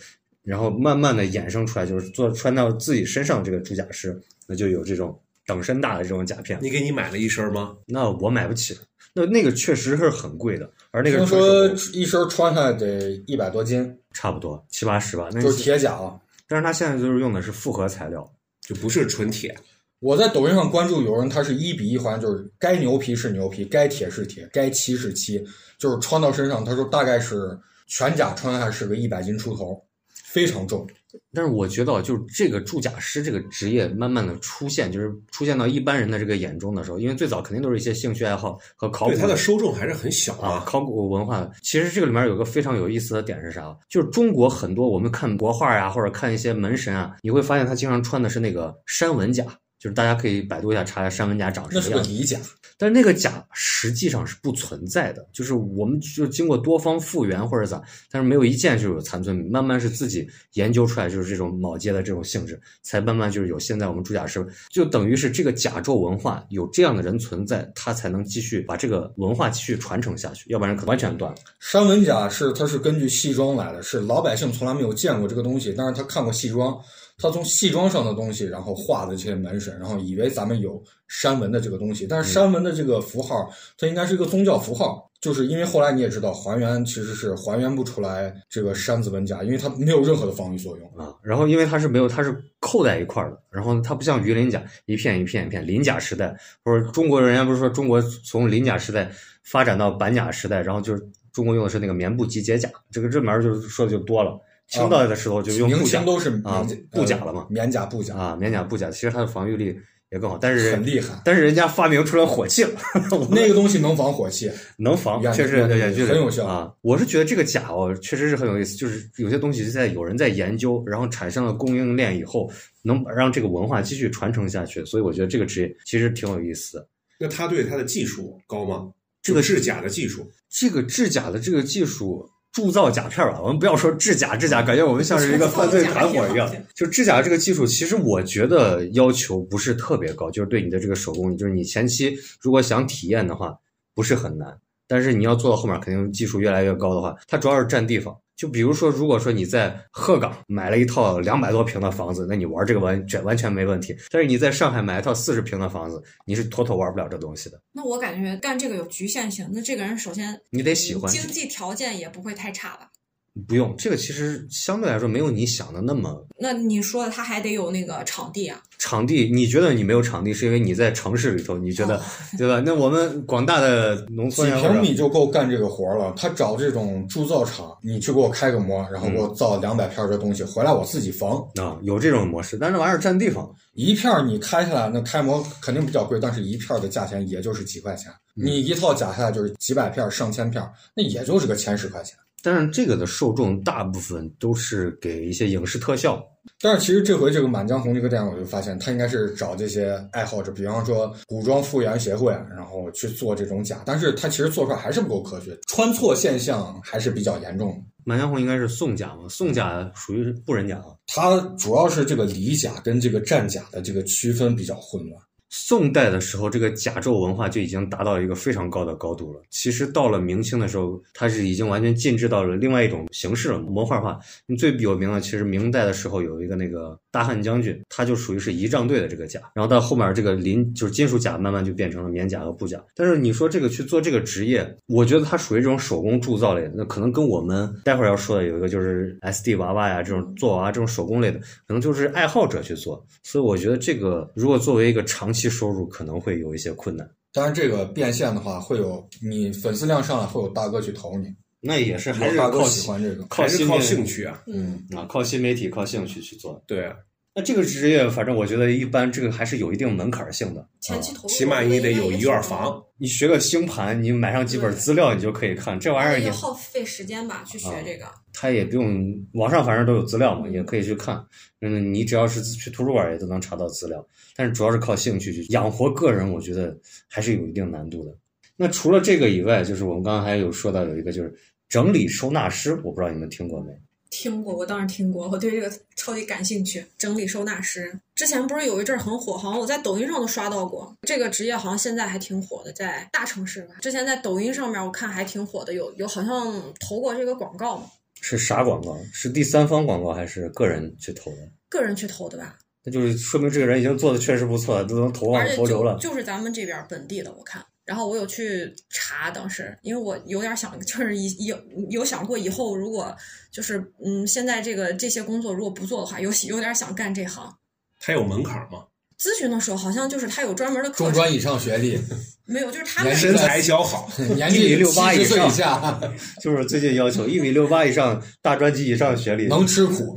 然后慢慢的衍生出来，就是做穿到自己身上这个铸甲师，那就有这种等身大的这种甲片。你给你买了一身吗？那我买不起，那那个确实是很贵的，而那个听说一身穿下来得一百多斤，差不多七八十吧，那就是铁甲啊。但是它现在就是用的是复合材料，就不是纯铁，我在抖音上关注有人，他是一比一还，就是该牛皮是牛皮，该铁是铁，该漆是漆，就是穿到身上，他说大概是全甲穿下是个一百斤出头，非常重。但是我觉得，就是这个铸甲师这个职业慢慢的出现，就是出现到一般人的这个眼中的时候，因为最早肯定都是一些兴趣爱好和考古对它的受众还是很小啊，考古文化的。其实这个里面有个非常有意思的点是啥？就是中国很多我们看国画呀，或者看一些门神啊，你会发现他经常穿的是那个山纹甲。就是大家可以百度一下查一下山文甲长什么样那，是个里甲，但是那个甲实际上是不存在的，就是我们就经过多方复原或者咋，但是没有一件就有残存，慢慢是自己研究出来，就是这种铆接的这种性质，才慢慢就是有现在我们铸甲师，就等于是这个甲胄文化有这样的人存在，他才能继续把这个文化继续传承下去，要不然可能完全断了。山文甲是它是根据戏装来的，是老百姓从来没有见过这个东西，但是他看过戏装。他从戏装上的东西，然后画的这些门神，然后以为咱们有山纹的这个东西，但是山纹的这个符号，它应该是一个宗教符号，就是因为后来你也知道，还原其实是还原不出来这个山字纹甲，因为它没有任何的防御作用啊。然后因为它是没有，它是扣在一块儿的，然后它不像鱼鳞甲一片一片一片，鳞甲时代或者中国人家不是说中国从鳞甲时代发展到板甲时代，然后就是中国用的是那个棉布集结甲，这个这门就是说的就多了。清代的时候就用明布甲清都是啊布甲了嘛，棉甲布甲啊，棉甲布甲，其实它的防御力也更好，但是很厉害。但是人家发明出来火器了，那个东西能防火器，能防，确实对对远距离很有效啊。我是觉得这个甲哦，确实是很有意思，就是有些东西是在有人在研究，然后产生了供应链以后，能让这个文化继续传承下去，所以我觉得这个职业其实挺有意思的。那他对他的技术高吗？这个制甲的技术，这个制甲的这个技术。铸造甲片吧，我们不要说制假，制假感觉我们像是一个 犯罪团伙一样。就制假这个技术，其实我觉得要求不是特别高，就是对你的这个手工艺，就是你前期如果想体验的话，不是很难。但是你要做到后面，肯定技术越来越高的话，它主要是占地方。就比如说，如果说你在鹤岗买了一套两百多平的房子，那你玩这个完全完全没问题。但是你在上海买一套四十平的房子，你是妥妥玩不了这东西的。那我感觉干这个有局限性。那这个人首先你得喜欢，经济条件也不会太差吧？不用，这个其实相对来说没有你想的那么。那你说的他还得有那个场地啊？场地，你觉得你没有场地，是因为你在城市里头，你觉得对吧？那我们广大的农村几平米就够干这个活了。他找这种铸造厂，你去给我开个模，然后给我造两百片这东西回来，我自己缝啊，有这种模式。但是玩意儿占地方，一片你开下来，那开模肯定比较贵，但是一片的价钱也就是几块钱。你一套假下来就是几百片、上千片，那也就是个千十块钱。但是这个的受众大部分都是给一些影视特效。但是其实这回这个《满江红》这个电影，我就发现他应该是找这些爱好者，比方说古装复原协会，然后去做这种假。但是他其实做出来还是不够科学，穿错现象还是比较严重的。《满江红》应该是宋甲嘛？宋甲属于不人甲啊。它主要是这个里甲跟这个战甲的这个区分比较混乱。宋代的时候，这个甲胄文化就已经达到一个非常高的高度了。其实到了明清的时候，它是已经完全进制到了另外一种形式了，模块化。最有名的，其实明代的时候有一个那个大汉将军，他就属于是仪仗队的这个甲。然后到后面这个鳞就是金属甲，慢慢就变成了棉甲和布甲。但是你说这个去做这个职业，我觉得它属于这种手工铸造类的，那可能跟我们待会儿要说的有一个就是 S D 娃娃呀这种做娃这种手工类的，可能就是爱好者去做。所以我觉得这个如果作为一个长期期收入可能会有一些困难，当然这个变现的话，会有你粉丝量上来，会有大哥去投你，那也是还是靠喜欢这个，还是靠兴趣啊，嗯啊，靠新媒体、靠兴趣去做。对啊，那这个职业，反正我觉得一般，这个还是有一定门槛性的。前期投入起码你得有一院房，你学个星盘，你买上几本资料，你就可以看这玩意儿。也耗费时间吧，去学这个。他也不用，网上反正都有资料嘛，也可以去看。嗯，你只要是去图书馆也都能查到资料。但是主要是靠兴趣去养活个人，我觉得还是有一定难度的。那除了这个以外，就是我们刚刚还有说到有一个就是整理收纳师，我不知道你们听过没？听过，我当然听过，我对这个超级感兴趣。整理收纳师之前不是有一阵很火，好像我在抖音上都刷到过这个职业，好像现在还挺火的，在大城市吧。之前在抖音上面我看还挺火的，有有好像投过这个广告嘛？是啥广告？是第三方广告还是个人去投的？个人去投的吧。那就是说明这个人已经做的确实不错，都能投往投流了。就是咱们这边本地的，我看。然后我有去查，当时因为我有点想，就是以有有想过以后如果就是嗯，现在这个这些工作如果不做的话，有有点想干这行。他有门槛吗？咨询的时候好像就是他有专门的课中专以上学历，没有，就是他 们身材姣好，年纪六八以上，就是最近要求一米六八以上，大专及以上学历，能吃苦。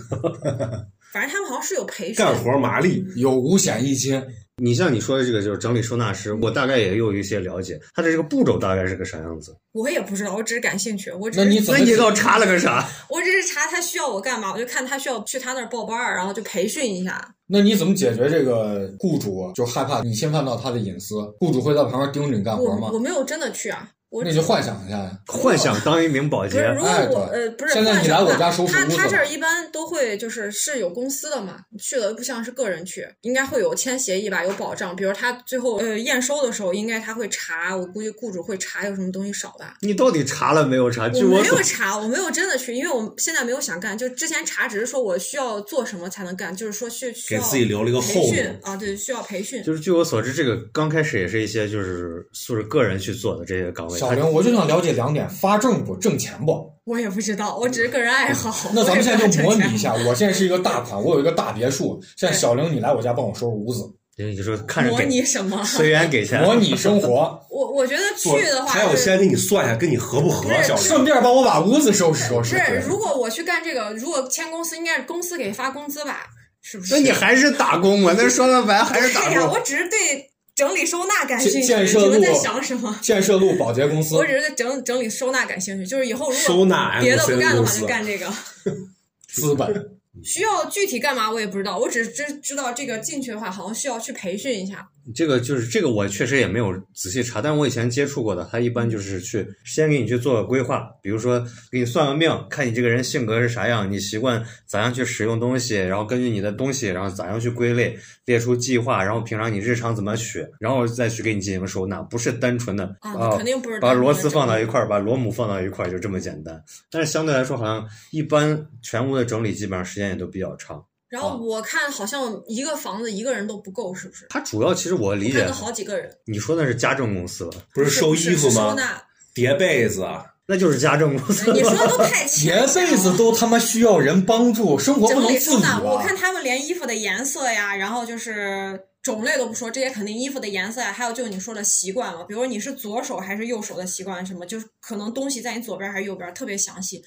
反正他们好像是有培训，干活麻利，有五险一金。你像你说的这个就是整理收纳师，我大概也有一些了解，他的这个步骤大概是个啥样子？我也不知道，我只是感兴趣。我只那你那你倒查了个啥？我只是查他需要我干嘛，我就看他需要去他那儿报班儿，然后就培训一下。那你怎么解决这个雇主就害怕你侵犯到他的隐私？雇主会在旁边盯着你干活吗？我没有真的去啊。那就幻想一下呀，幻想当一名保洁。如果我呃不是，现在你来我家收拾他他这儿一般都会就是是有公司的嘛，去了不像是个人去，应该会有签协议吧，有保障。比如他最后呃验收的时候，应该他会查，我估计雇主会查有什么东西少吧。你到底查了没有查？我没有查，我没有真的去，因为我现在没有想干。就之前查只是说我需要做什么才能干，就是说需需要给自己留了一个培训啊，对，需要培训。就是据我所知，这个刚开始也是一些就是素是个人去做的这些岗位。小玲，我就想了。解两点发证不挣钱不？我也不知道，我只是个人爱好。那咱们现在就模拟一下，我现在是一个大款，我有一个大别墅。现在小玲，你来我家帮我收拾屋子。你就说看着模拟什么？随缘给钱，模拟生活。我我觉得去的话，还有先给你算一下，跟你合不合？小玲，顺便帮我把屋子收拾收拾。是，如果我去干这个，如果签公司，应该是公司给发工资吧？是不是？那你还是打工嘛？那说了白还是打工。我只是对。整理收纳感兴趣，你们在想什么？建设路保洁公司。我只是在整整理收纳感兴趣，就是以后如果收纳别的不干的话，就干这个。资本需要具体干嘛我也不知道，我只知知道这个进去的话，好像需要去培训一下。这个就是这个，我确实也没有仔细查，但我以前接触过的，他一般就是去先给你去做个规划，比如说给你算个命，看你这个人性格是啥样，你习惯咋样去使用东西，然后根据你的东西，然后咋样去归类，列出计划，然后平常你日常怎么取，然后再去给你进行收纳，不是单纯的啊，啊肯定不是把螺丝放到一块儿，把螺母放到一块儿，就这么简单。但是相对来说，好像一般全屋的整理基本上时间也都比较长。然后我看好像一个房子一个人都不够，是不是？它主要其实我理解看到，好几个人，你说那是家政公司吧？不是收衣服吗？收纳，叠被子，啊那就是家政公司。你说的都太 叠被子都他妈需要人帮助，生活不整能自理理收纳，我啊！看他们连衣服的颜色呀，然后就是种类都不说，这些肯定衣服的颜色呀，还有就是你说的习惯嘛，比如你是左手还是右手的习惯什么，就是可能东西在你左边还是右边，特别详细。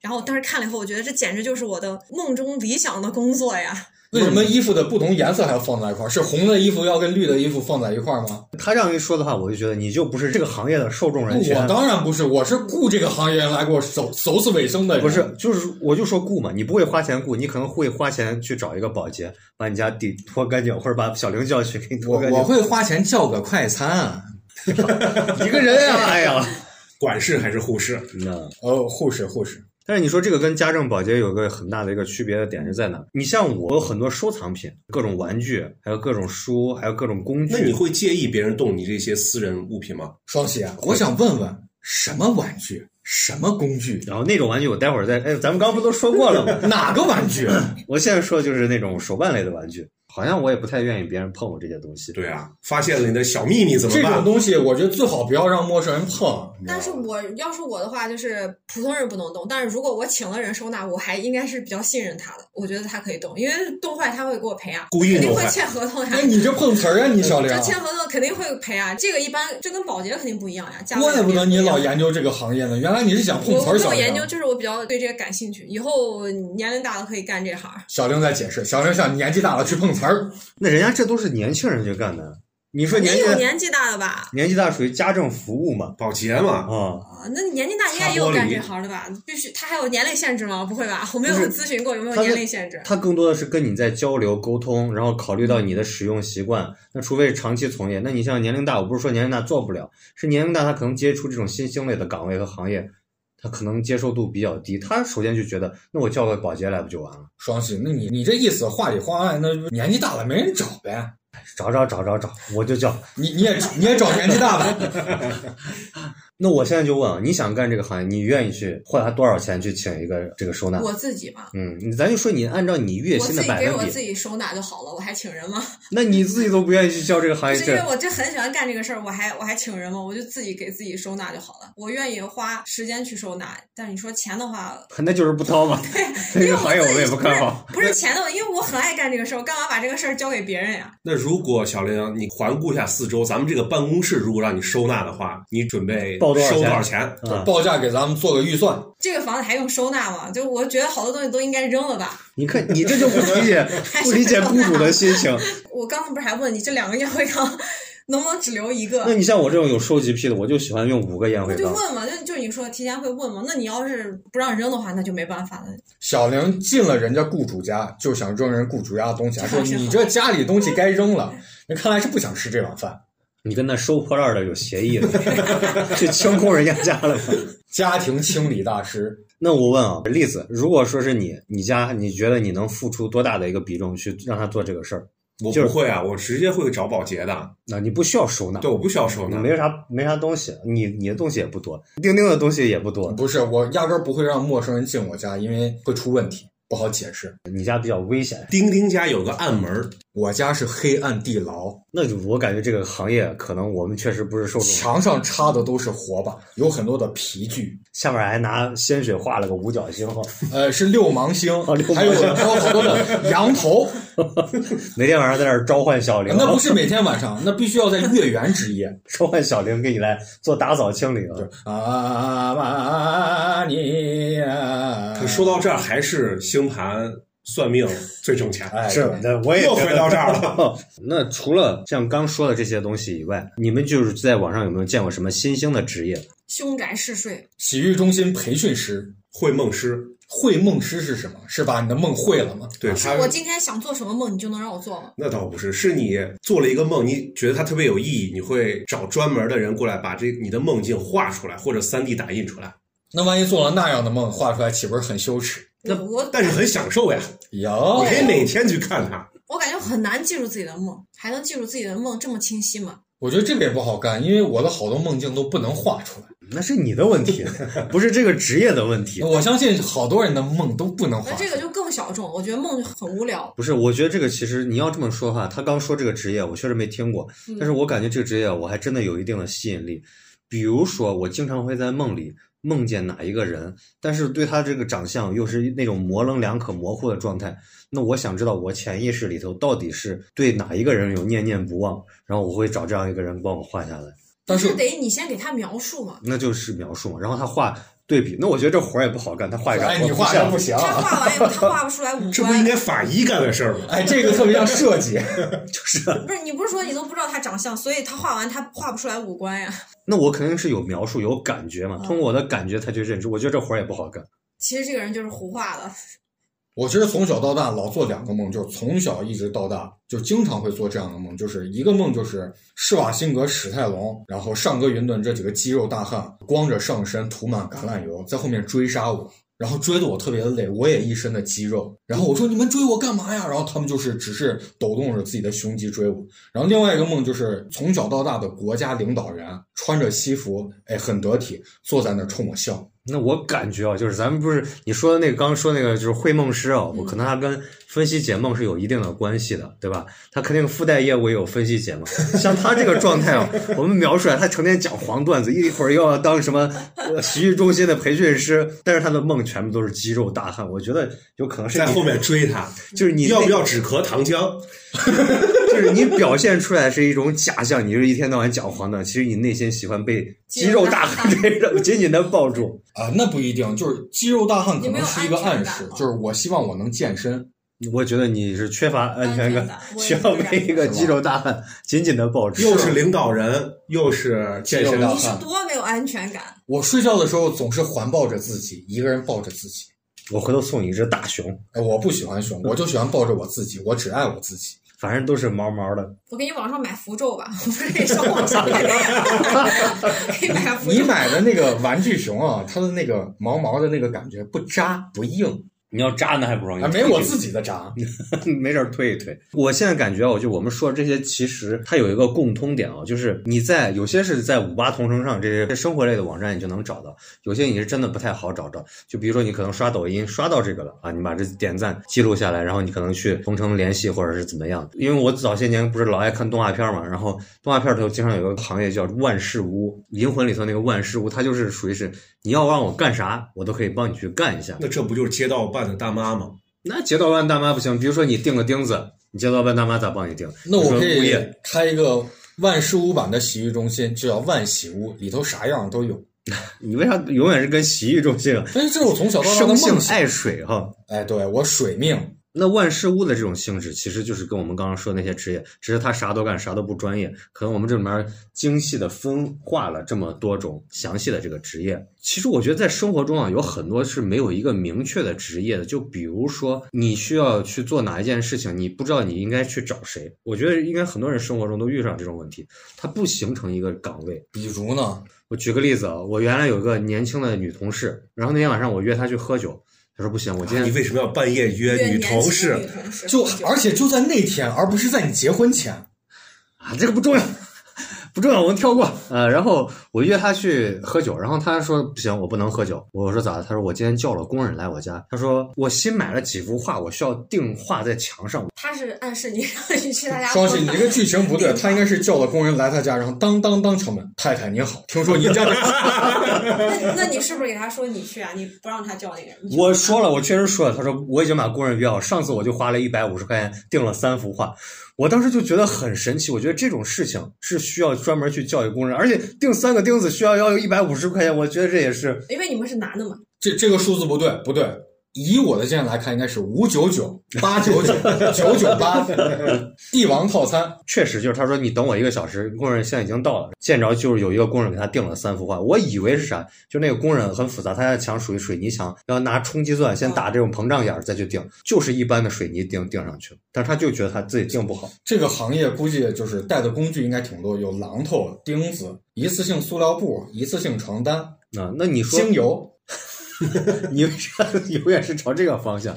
然后当时看了以后，我觉得这简直就是我的梦中理想的工作呀！为什么衣服的不同颜色还要放在一块儿？是红的衣服要跟绿的衣服放在一块儿吗？他这样一说的话，我就觉得你就不是这个行业的受众人群。我当然不是，我是雇这个行业人来给我收收拾卫生的人。不是，就是我就说雇嘛，你不会花钱雇，你可能会花钱去找一个保洁，把你家地拖干净，或者把小玲叫去给你拖干净。我我会花钱叫个快餐。一个人啊，哎呀，管事还是护士？那哦，护士护士，但是你说这个跟家政保洁有个很大的一个区别的点是在哪？你像我有很多收藏品，各种玩具，还有各种书，还有各种工具。那你会介意别人动你这些私人物品吗？双喜啊，我想问问，什么玩具？什么工具？然后那种玩具我待会儿再，哎，咱们刚不都说过了吗？哪个玩具？我现在说的就是那种手办类的玩具，好像我也不太愿意别人碰我这些东西。对啊，发现了你的小秘密怎么办这种？东西，我觉得最好不要让陌生人碰。但是我要是我的话，就是普通人不能动。但是如果我请了人收纳，我还应该是比较信任他的，我觉得他可以动，因为动坏他会给我赔啊，故意肯定会签合同呀。哎，你这碰瓷儿啊，你小玲这。签合同肯定会赔啊，这个一般这跟保洁肯定不一样呀，怪不得你老研究这个行业呢，原来你是想碰瓷儿，小玲没有研究，。就是我比较对这个感兴趣，以后年龄大了可以干这行。小玲在解释，小玲想年纪大了去碰瓷儿，那人家这都是年轻人去干的，你说年你纪有年纪大的吧？年纪大属于家政服务嘛？保洁嘛，啊，啊，那年纪大应该也有干这行的吧？必须，他还有年龄限制吗？不会吧？我没有咨询过有没有年龄限制。他更多的是跟你在交流沟通，然后考虑到你的使用习惯。那除非是长期从业，那你像年龄大，我不是说年龄大做不了，是年龄大他可能接触这种新兴类的岗位和行业，他可能接受度比较低。他首先就觉得，那我叫个保洁来不就完了？双喜，那你你这意思话里话外，那年纪大了没人找呗？找找找找找，我就叫。你你也你也找年纪大的？那我现在就问啊，你想干这个行业，你愿意去花多少钱去请一个这个收纳？我自己嘛，嗯，咱就说你按照你月薪的百分比我自己给我，自己收纳就好了，我还请人吗？那你自己都不愿意去教这个行业，不是因为我就很喜欢干这个事儿，我还我还请人吗？我就自己给自己收纳就好了。我愿意花时间去收纳，但你说钱的话，那就是不掏嘛。对这个行业我们也不看好。不是钱的问题，因为我很爱干这个事儿，我干嘛把这个事儿交给别人呀？那如果小玲，你环顾一下四周，咱们这个办公室如果让你收纳的话，你准备报多少钱收多少钱？啊，报价给咱们做个预算。这个房子还用收纳吗？就我觉得好多东西都应该扔了吧。你看你这就不理解 不理解雇主的心情。我刚才不是还问你这两个烟灰缸能不能只留一个？那你像我这种有收集癖的，我就喜欢用五个烟灰缸。就问嘛，就就你说提前会问嘛。那你要是不让扔的话，那就没办法了。小玲进了人家雇主家，就想扔人雇主家的东西，还说你这家里东西该扔了。那看来是不想吃这碗饭。你跟那收破烂的有协议了，去清空人家家了吗？家庭清理大师，那我问啊，例子，如果说是你，你家你觉得你能付出多大的一个比重去让他做这个事儿？我就是不会啊，我直接会找保洁的。那你不需要收纳，对，我不需要收纳。没啥没啥东西，你你的东西也不多，钉钉的东西也不多，不是我压根儿不会让陌生人进我家，因为会出问题，不好解释。你家比较危险。丁丁家有个暗门，我家是黑暗地牢，那就我感觉这个行业可能我们确实不是受众。墙上插的都是火把，有很多的皮具，下面还拿鲜血画了个五角星，呃，是六芒星，哦六芒星还有还有好多的羊头。每天晚上在那儿召唤小玲，那不是每天晚上，那必须要在月圆之夜。召唤小玲给你来做打扫清理啊。阿玛尼亚可说到这儿，还是星盘算命最挣钱。哎，是对，那我也又回到这儿了。那除了像刚说的这些东西以外，你们就是在网上有没有见过什么新兴的职业？凶宅试睡，洗浴中心培训师，会梦师，会梦师是什么？是把你的梦会了吗？对，是我今天想做什么梦，你就能让我做吗？那倒不是，是你做了一个梦，你觉得它特别有意义，你会找专门的人过来把这你的梦境画出来，或者三 D 打印出来，那万一做了那样的梦，画出来岂不是很羞耻？那我但是很享受呀。有你可以每天去看它。我感觉很难记住自己的梦，还能记住自己的梦这么清晰吗？我觉得这个也不好干，因为我的好多梦境都不能画出来。那是你的问题，不是这个职业的问题。我相信好多人的梦都不能画。那这个就更小众，我觉得梦很无聊。不是，我觉得这个其实你要这么说的话，他刚说这个职业，我确实没听过，但是我感觉这个职业我还真的有一定的吸引力。比如说，我经常会在梦里梦见哪一个人，但是对他这个长相又是那种模棱两可、模糊的状态。那我想知道我潜意识里头到底是对哪一个人有念念不忘，然后我会找这样一个人帮我画下来，但是是得你先给他描述嘛。那就是描述嘛。然后他画对比，那我觉得这活儿也不好干，他画一张哎，你画的不行他啊。画完以后，他画不出来五官 这不应该。法医干的事儿吗？哎，这个特别像设计。就是。不是你不是说你都不知道他长相，所以他画完他画不出来五官呀？那我肯定是有描述、有感觉嘛，嗯通过我的感觉才去认知。我觉得这活儿也不好干。其实这个人就是胡画的。我其实从小到大老做两个梦，就是从小一直到大就经常会做这样的梦，就是一个梦就是施瓦辛格、史泰龙，然后上格云顿这几个肌肉大汉光着上身涂满橄榄油在后面追杀我，然后追得我特别累，我也一身的肌肉，然后我说你们追我干嘛呀？然后他们就是只是抖动着自己的胸肌追我。然后另外一个梦就是从小到大的国家领导人穿着西服，哎，很得体，坐在那儿冲我笑。那我感觉啊，就是咱们不是你说的那个，刚刚说那个就是会梦师啊，我可能他跟分析解梦是有一定的关系的，对吧？他肯定附带业务也有分析解梦。像他这个状态啊，我们描述来，他成天讲黄段子，一会儿又要当什么呃洗浴中心的培训师，但是他的梦全部都是肌肉大汉。我觉得有可能是在后面追他，就是你要不要止咳糖浆？就是你表现出来是一种假象，你就是一天到晚讲黄段，其实你内心喜欢被肌肉大汉追着紧紧的抱住。啊，那不一定，就是肌肉大汉可能是一个暗示就是我希望我能健身。我觉得你是缺乏安全感，需要被一个肌肉大汉紧紧的抱住。又是领导人，又是健身大你是汉多没有安全感？我睡觉的时候总是环抱着自己，一个人抱着自己。我回头送你一只大熊，哎，我不喜欢熊，我就喜欢抱着我自己，我只爱我自己。反正都是毛毛的。我给你网上买符咒吧，我不是可以上网上买，可以买符咒。你买的那个玩具熊啊，它的那个毛毛的那个感觉不扎不硬，你要扎那还不容易，啊，没我自己的扎。没事儿推一推。我现在感觉啊，就我们说的这些，其实它有一个共通点啊，就是你在有些是在五八同城上这些生活类的网站你就能找到，有些你是真的不太好找着。就比如说你可能刷抖音刷到这个了啊，你把这点赞记录下来，然后你可能去同城联系或者是怎么样。因为我早些年不是老爱看动画片嘛，然后动画片里头经常有个行业叫万事屋，灵魂里头那个万事屋，它就是属于是你要让我干啥，我都可以帮你去干一下。那这不就是街道办的大妈吗？那街道办大妈不行，比如说你钉个钉子，你街道办大妈咋帮你钉？那我可以开一个万事屋版的洗浴中心，就叫万洗屋，里头啥样都有。你为啥永远是跟洗浴中心啊？但是这是我从小到大的生梦想。性爱水哈。哎，对我水命，那万事屋的这种性质，其实就是跟我们刚刚说的那些职业，只是他啥都干，啥都不专业。可能我们这里面精细的分化了这么多种详细的这个职业。其实我觉得在生活中啊，有很多是没有一个明确的职业的。就比如说你需要去做哪一件事情，你不知道你应该去找谁。我觉得应该很多人生活中都遇上这种问题，它不形成一个岗位。比如呢，我举个例子啊，我原来有个年轻的女同事，然后那天晚上我约她去喝酒，她说不行，我今天啊你为什么要半夜约女？同事就而且就在那天，而不是在你结婚前。啊这个不重要，不重要，我们跳过。呃，然后我约他去喝酒，然后他说不行，我不能喝酒。我说咋了？她说我今天叫了工人来我家，他说我新买了几幅画，我需要定画在墙上。他是暗示你让你去他家双喜，你这个剧情不对，他应该是叫了工人来他家，然后当当当敲门，太太您好，听说您家的 那你那你是不是给他说你去啊？你不让他叫那个人？我说了，我确实说了，他说我已经把工人约好，上次我就花了一百五十块钱订了三幅画。我当时就觉得很神奇，我觉得这种事情是需要专门去教育工人，而且钉三个钉子需要要一百五十块钱，我觉得这也是因为你们是男的嘛，这这个数字不对，不对，以我的经验来看，应该是五九九、八九九、九九八，帝王套餐。确实，就是他说你等我一个小时，工人现在已经到了，见着就是有一个工人给他订了三幅画，我以为是啥，就那个工人很复杂，他家墙属于水泥墙，要拿冲击钻先打这种膨胀眼儿再去定，就是一般的水泥钉钉上去，但是他就觉得他自己钉不好。这个行业估计就是带的工具应该挺多，有榔头、钉子、一次性塑料布、一次性床单、啊，那你说精油。你为啥 永远是朝这个方向？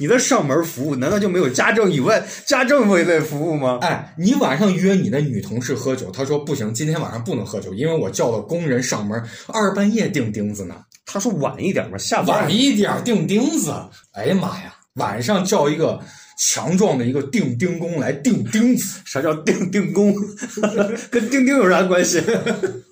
你的上门服务难道就没有家政以外家政这一类服务吗？哎，你晚上约你的女同事喝酒，她说不行，今天晚上不能喝酒，因为我叫了工人上门，二半夜钉钉子呢。他说晚一点吧，下班晚一点钉钉子。哎呀妈呀，晚上叫一个强壮的一个钉钉工来钉钉子啥叫钉钉工？跟钉钉有啥关系？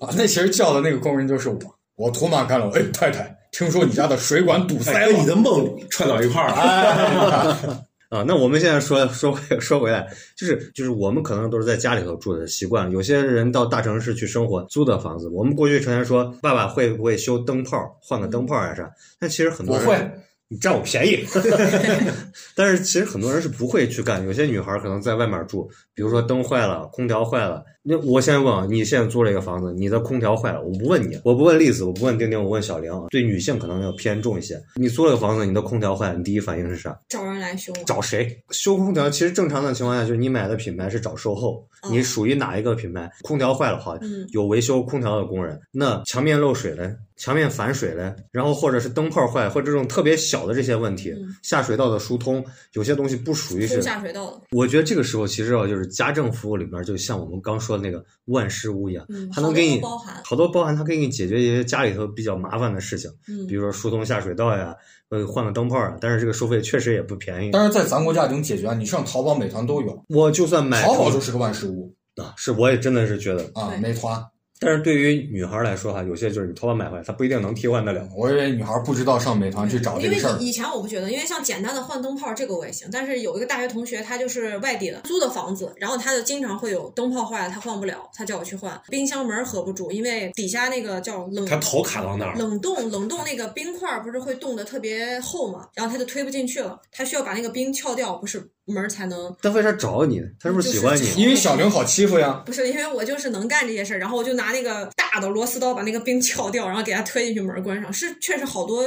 啊！那其实叫的那个工人就是我，我土马干了。哎，太太，听说你家的水管堵塞哎，了跟你的梦串到一块儿了。啊，那我们现在说说回说回来，就是就是我们可能都是在家里头住的习惯，有些人到大城市去生活，租的房子，我们过去成天说爸爸会不会修灯泡，换个灯泡啊啥，但其实很多人不会，你占我便宜 但是其实很多人是不会去干，有些女孩可能在外面住，比如说灯坏了，空调坏了，那我现在问啊，你现在租了一个房子，你的空调坏了，我不问你，我不问栗子，我不问丁丁，我问小玲，对女性可能要偏重一些，你租了个房子，你的空调坏了，你第一反应是啥？找人来修。找谁修空调？其实正常的情况下，就是你买的品牌是找售后，嗯你属于哪一个品牌？空调坏了，好，嗯有维修空调的工人。那墙面漏水嘞，墙面反水嘞，然后或者是灯泡坏，或者这种特别小的这些问题，嗯下水道的疏通，有些东西不属于是。下水道的，我觉得这个时候其实啊，就是家政服务里面，就像我们刚说的那个万事屋一样，嗯，它能给你都包含。好多包含，它可以给你解决一些家里头比较麻烦的事情，嗯比，如说疏通下水道呀，呃，换个灯泡啊。但是这个收费确实也不便宜。但是在咱国家已经解决了，你上淘宝、美团都有，我就算买淘宝就是个万事屋啊，是我也真的是觉得，啊，美团。但是对于女孩来说哈，有些就是你淘宝买回来，她不一定能替换得了。我以为女孩不知道上美团去找这因为个事儿，以以前我不觉得，因为像简单的换灯泡这个我也行，但是有一个大学同学，他就是外地的，租的房子，然后他就经常会有灯泡坏了，他换不了，他叫我去换。冰箱门合不住，因为底下那个叫冷他头卡到那儿了，冷冻冷冻那个冰块儿不是会冻得特别厚嘛，然后他就推不进去了，他需要把那个冰撬掉，不是门才能。他为啥找你？他是不是喜欢你？就是因为小玲好欺负呀。不是因为我就是能干这些事儿，然后我就拿那个大的螺丝刀把那个冰撬掉，然后给他推进去，门关上。是确实好多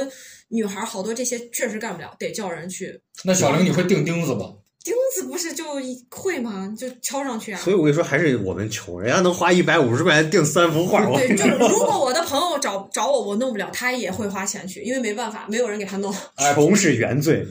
女孩好多这些确实干不了，得叫人去。那小玲，你会钉钉子吧？钉子不是就会吗？你就敲上去啊。所以我跟你说，还是我们穷，人家能花一百五十块钱订三幅画，我对，就是如果我的朋友找找我，我弄不了，他也会花钱去，因为没办法，没有人给他弄。穷是原罪。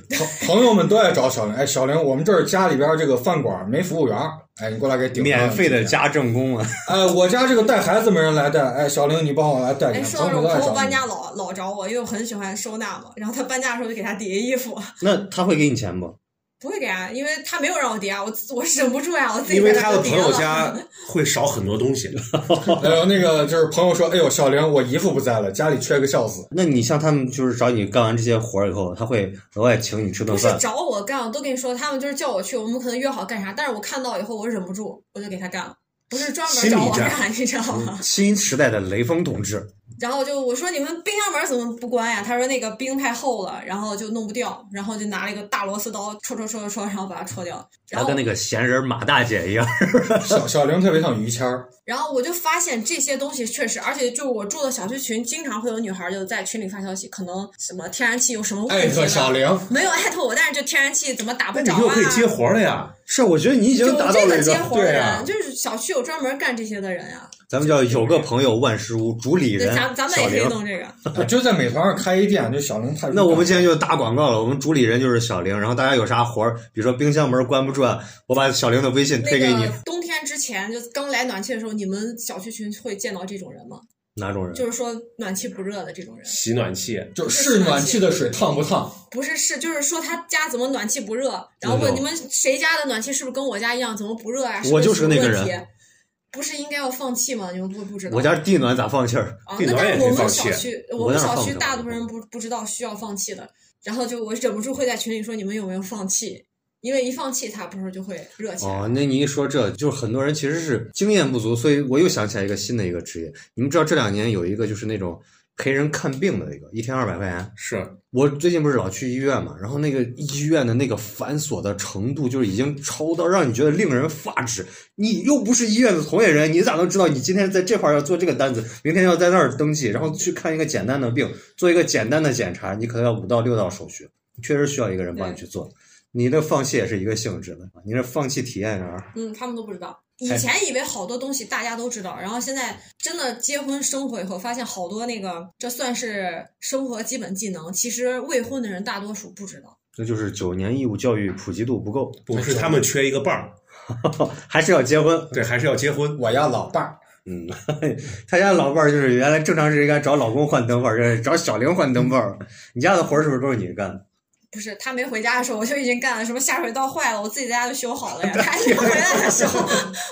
朋朋友们都爱找小玲。哎，小玲，我们这儿家里边这个饭馆没服务员，哎，你过来给顶上免费的家政工啊！哎，我家这个带孩子没人来带，哎，小玲你帮我来带哎，点，说到这种朋友。搬家老老找我，因为我很喜欢收纳嘛。然后他搬家的时候就给他叠衣服，那他会给你钱不？不会给啊，因为他没有让我叠啊，我我忍不住呀、我自己因为他的朋友家 会少很多东西。哎呦，那个就是朋友说，哎呦，小玲，我姨父不在了，家里缺个孝子。那你像他们就是找你干完这些活儿以后，他会额外请你吃顿饭。不是找我干，我都跟你说，他们就是叫我去，我们可能约好干啥，但是我看到以后我忍不住，我就给他干了，不是专门找我干，你知道吗？新时代的雷锋同志，然后就我说你们冰箱门怎么不关呀？他说那个冰太厚了，然后就弄不掉，然后就拿了一个大螺丝刀戳戳戳戳戳，然后把它戳掉。然后他跟那个闲人马大姐一样。小小玲特别像于谦儿，然后我就发现这些东西确实，而且就我住的小区群，经常会有女孩儿就在群里发消息，可能什么天然气有什么问艾题艾。特小玲。没有艾特我，但是这天然气怎么打不着啊那你又可？以接活了呀。是，我觉得你已经有达到了一这个接活的人，对啊就是小区有专门干这些的人呀。咱们叫有个朋友万事屋主理对，人咱咱们。也可以弄这个。啊就在美团上开一店，就小玲太。那我们今天就打广告了，我们主理人就是小玲，然后大家有啥活儿，比如说冰箱门关不住啊，我把小玲的微信推给你个。冬天之前就刚来暖气的时候，你们小区群会见到这种人吗？哪种人？就是说暖气不热的这种人，洗暖气，就是是暖气的水烫不烫？不是是就是说他家怎么暖气不热，然后问你们谁家的暖气是不是跟我家一样，怎么不热啊、我就是那个人。不是应该要放气吗？你们不不知道？我家地暖咋放气儿？啊，那地暖也但是我们小区，我我们小区大部分人不不知道需要放气的，然后就我忍不住会在群里说你们有没有放气，因为一放气它不是就会热起来。哦，那你一说这，就是很多人其实是经验不足，所以我又想起来一个新的一个职业。你们知道这两年有一个就是那种陪人看病的那个，一天二百块钱。是我最近不是老去医院嘛，然后那个医院的那个繁琐的程度，就是已经超到让你觉得令人发指。你又不是医院的从业人员，你咋能知道你今天在这块儿要做这个单子，明天要在那儿登记，然后去看一个简单的病，做一个简单的检查，你可能要五到六道手续，确实需要一个人帮你去做。你的放弃也是一个性质的，你这放弃体验员？嗯，他们都不知道。以前以为好多东西大家都知道，然后现在真的结婚生活以后，发现好多那个这算是生活基本技能，其实未婚的人大多数不知道。那就是九年义务教育普及度不够，不是他们缺一个伴儿？还是要结婚。对，还是要结婚。我要老伴儿，嗯，他家老伴儿就是原来正常是应该找老公换灯泡，这找小玲换灯泡。你家的活儿是不是都是你干的？不是他没回家的时候，我就已经干了。什么下水道坏了，我自己在家就修好了呀。他一回来的时候，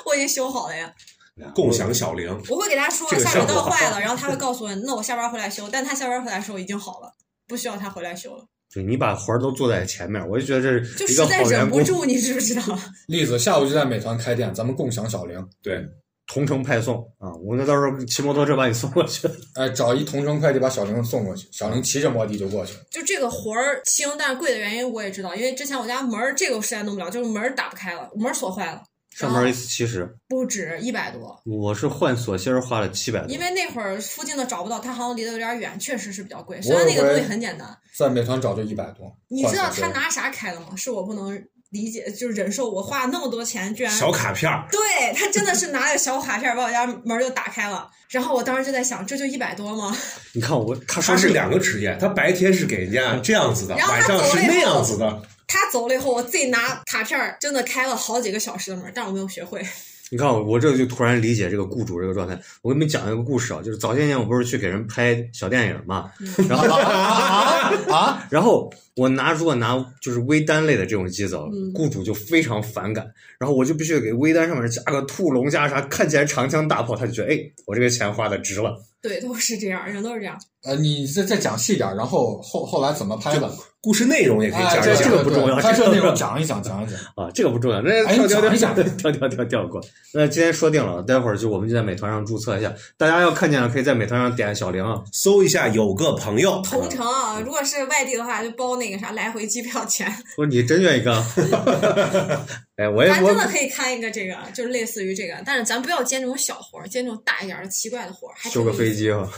我已经修好了呀。共享小玲，我会给他说这个下水道坏了，然后他会 告诉我，那我下班回来修。但他下班回来的时候已经好了，不需要他回来修了。对你把活儿都做在前面，我就觉得这就是实在一个好员工。忍不住，你知不知道？例子下午就在美团开店，咱们共享小玲。对，同城派送啊，我那到时候骑摩托车把你送过去。哎，找一同城快递把小玲送过去，小玲骑着摩的就过去了。就这个活儿轻，但是贵的原因我也知道，因为之前我家门儿这个我实在弄不了，就是门儿打不开了，门儿锁坏了，上门一次七十，不止一百多。我是换锁芯儿花了七百多因。为那会儿附近的找不到，它好像离得有点远，确实是比较贵。虽然那个东西很简单，在美团找就一百多。你知道他拿啥开的吗？是我不能理解，就是忍受我花了那么多钱，居然小卡片儿，对他真的是拿着小卡片把我家门儿就打开了。然后我当时就在想，这就一百多吗？你看我，他说是两个职业，他白天是给人家这样子的，然后他晚上是那样子的。他走了以后，我自己拿卡片儿真的开了好几个小时的门，但我没有学会。你看我，我这就突然理解这个雇主这个状态。我给你们讲一个故事啊，就是早些年我不是去给人拍小电影嘛，然后啊 啊！然后我拿如果拿就是微单类的这种机子，嗯雇主就非常反感，然后我就必须给微单上面加个兔笼加啥，看起来长枪大炮，他就觉得哎，我这个钱花的值了。对，都是这样，人都是这样。呃，你再再讲细点儿，然后后后来怎么拍的？故事内容也可以哎，讲一讲。这个不重要 拍摄这个内容讲一讲，讲一讲。啊，这个不重要，那哎跳跳跳跳跳跳跳过。那今天说定了，待会儿就我们就在美团上注册一下，大家要看见了，可以在美团上点小铃啊。搜一下有个朋友，同城啊，如果是外地的话，就包那个啥来回机票钱。不是你真愿意干？哎，我也咱我真的可以开一个这个，就是类似于这个，但是咱不要接那种小活儿，接那种大一点儿的奇怪的活儿，还挺修个有意思飞机啊，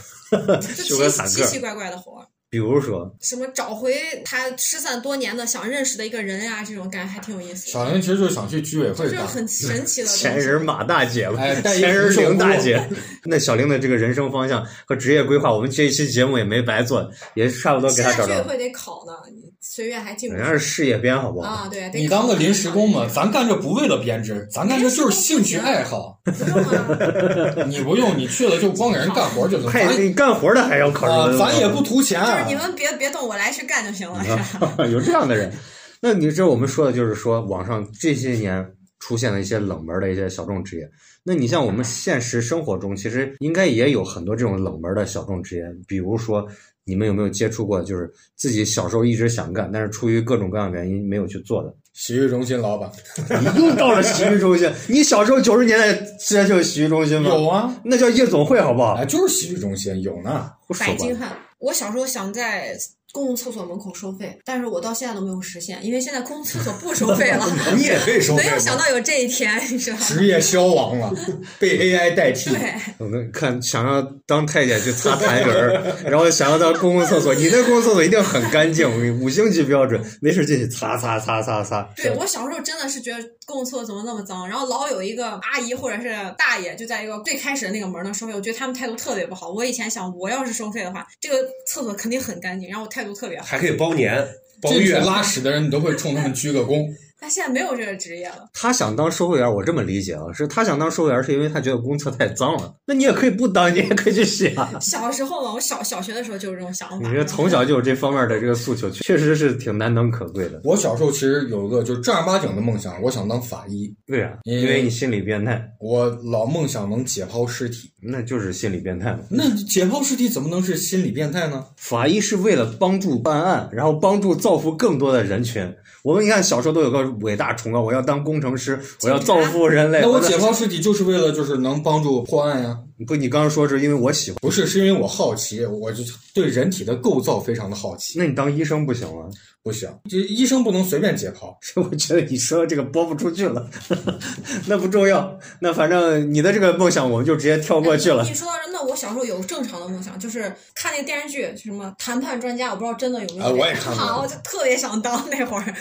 就修个奇坦克。奇奇怪怪的活儿，比如说，什么找回他失散多年的想认识的一个人呀、这种感觉还挺有意思的。小玲其实就是想去居委会就是很神奇的。前人马大姐吧，哎前人红袖箍玲大姐。那小玲的这个人生方向和职业规划，我们这一期节目也没白做，也差不多给现她找着。在居委会得考呢，你随便还进不去人家是事业编，好不好？啊？对，得你当个临时工嘛，咱干这不为了编制，咱干这就是兴趣爱好。不用啊，你不用，你去了就光给人干活就行。还咱你干活的还要考啊虑，咱也不图钱。就是你们别别动，我来去干就行了，是吧？有这样的人。那你这我们说的就是说，网上这些年出现了一些冷门的一些小众职业。那你像我们现实生活中，其实应该也有很多这种冷门的小众职业，比如说。你们有没有接触过，就是自己小时候一直想干，但是出于各种各样的原因没有去做的？洗浴中心老板你又到了洗浴中心，你小时候九十年代之前就有洗浴中心吗？有啊，那叫夜总会，好不好？哎，就是洗浴中心有呢。我手吧，百金汉，我小时候想在公共厕所门口收费，但是我到现在都没有实现，因为现在公共厕所不收费了。你也可以收费没有想？到有这一天，你知道吗？职业消亡了，被 AI 代替。对，我们看想要当太监去擦痰盂儿，然后想要到公共厕所，你那公共厕所一定很干净，五星级标准，没事进去擦擦擦擦擦。对我小时候真的是觉得公共厕所怎么那么脏，然后老有一个阿姨或者是大爷就在一个最开始的那个门那收费，我觉得他们态度特别不好。我以前想，我要是收费的话，这个厕所肯定很干净，然后我态度特别好。还可以包年、包月。拉屎的人，你都会冲他们鞠个躬。但现在没有这个职业了，他想当售货员，我这么理解啊，是他想当售货员，是因为他觉得公厕太脏了。那你也可以不当，你也可以去洗啊。小时候嘛，我小小学的时候就有这种想法。你这从小就有这方面的这个诉求，确实是挺难能可贵的。我小时候其实有一个就正儿八经的梦想，我想当法医。对啊，因为因为你心理变态，我老梦想能解剖尸体。那就是心理变态嘛。那解剖尸体怎么能是心理变态呢？法医是为了帮助办案，然后帮助造福更多的人群。我们你看小时候都有个伟大崇高，我要当工程师，我要造福人类。那我解剖尸体就是为了就是能帮助破案呀？不，你刚刚说是因为我喜欢，不是，是因为我好奇，我就对人体的构造非常的好奇。那你当医生不行吗？不行，这医生不能随便解剖。我觉得你说这个播不出去了，那不重要。那反正你的这个梦想，我们就直接跳过去了。你说到这，那我小时候有正常的梦想，就是看那个电视剧，什么谈判专家，我不知道真的有没有。啊，我也看过。好，我就特别想当那会儿。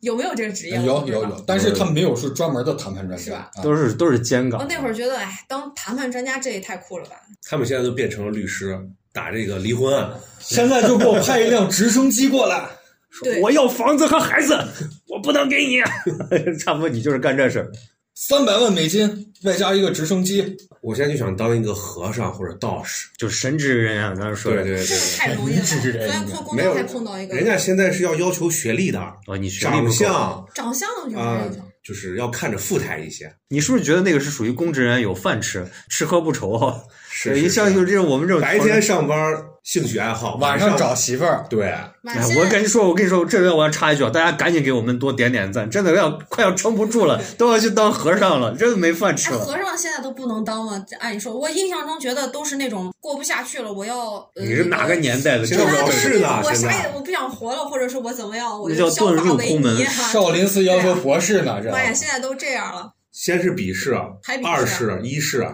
有没有这个职业？有有有，但是他没有是专门的谈判专家，是吧？都是都是监岗。我那会儿觉得，哎，当谈判专家这也太酷了吧！他们现在都变成了律师，打这个离婚案。现在就给我派一辆直升机过来，说，我要房子和孩子，我不能给你。差不多，你就是干这事儿。三百万美金，外加一个直升机。我现在就想当一个和尚或者道士，就是神职人啊。刚才说对对对，这个太容易了。昨天破公交还碰到一个，人家现在是要要求学历的哦，你学历长相，长相啊，就是要看着富态一些。你是不是觉得那个是属于公职人员有饭吃，吃喝不愁？是，一像就是这种我们这种白天上班兴趣爱好，晚上找媳妇儿。对，哎，我跟你说，我跟你说，这边我要插一句，大家赶紧给我们多点点赞，真的要快要撑不住了，都要去当和尚了，真的没饭吃了。和尚现在都不能当了，按理说，我印象中觉得都是那种过不下去了，我要。你是哪个年代的？现在是的，我啥也我不想活了，或者是我怎么样，我叫遁入空门。少林寺要求博士呢，这。妈呀，现在都这样了。先是笔试，二试，一试。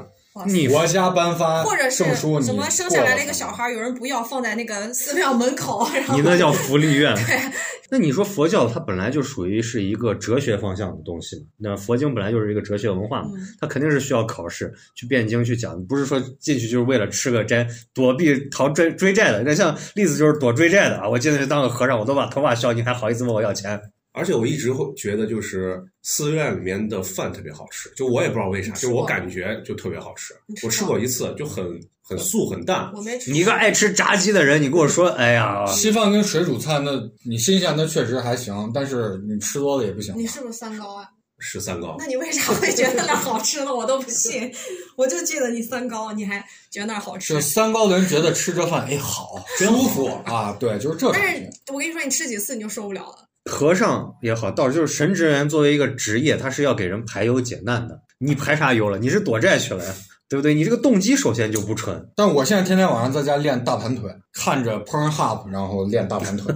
你国家颁发或者是什么生下来了一个小孩，有人不要，放在那个寺庙门口。你那叫福利院。对。那你说佛教它本来就属于是一个哲学方向的东西嘛？那佛经本来就是一个哲学文化嘛，它肯定是需要考试去辩经去讲，不是说进去就是为了吃个斋，躲避逃追追债的。那像例子就是躲追债的啊！我进去当个和尚，我都把头发削，你还好意思问我要钱？而且我一直会觉得，就是寺院里面的饭特别好吃，就我也不知道为啥，就我感觉就特别好吃。我吃过一次，就很很素很淡。我没吃。你一个爱吃炸鸡的人，你跟我说，哎呀，稀饭跟水煮菜，那你新鲜的确实还行，但是你吃多了也不行。你是不是三高啊？是三高。那你为啥会觉得那好吃呢？我都不信。我就记得你三高，你还觉得那好吃？就三高的人觉得吃这饭哎好，真 舒服啊！对，就是这。但是我跟你说，你吃几次你就受不了了。和尚也好，道就是神职人员作为一个职业，他是要给人排忧解难的。你排啥忧了？你是躲债去了呀？对不对？你这个动机首先就不纯。但我现在天天晚上在家练大盘腿，看着 Pornhub，然后练大盘腿。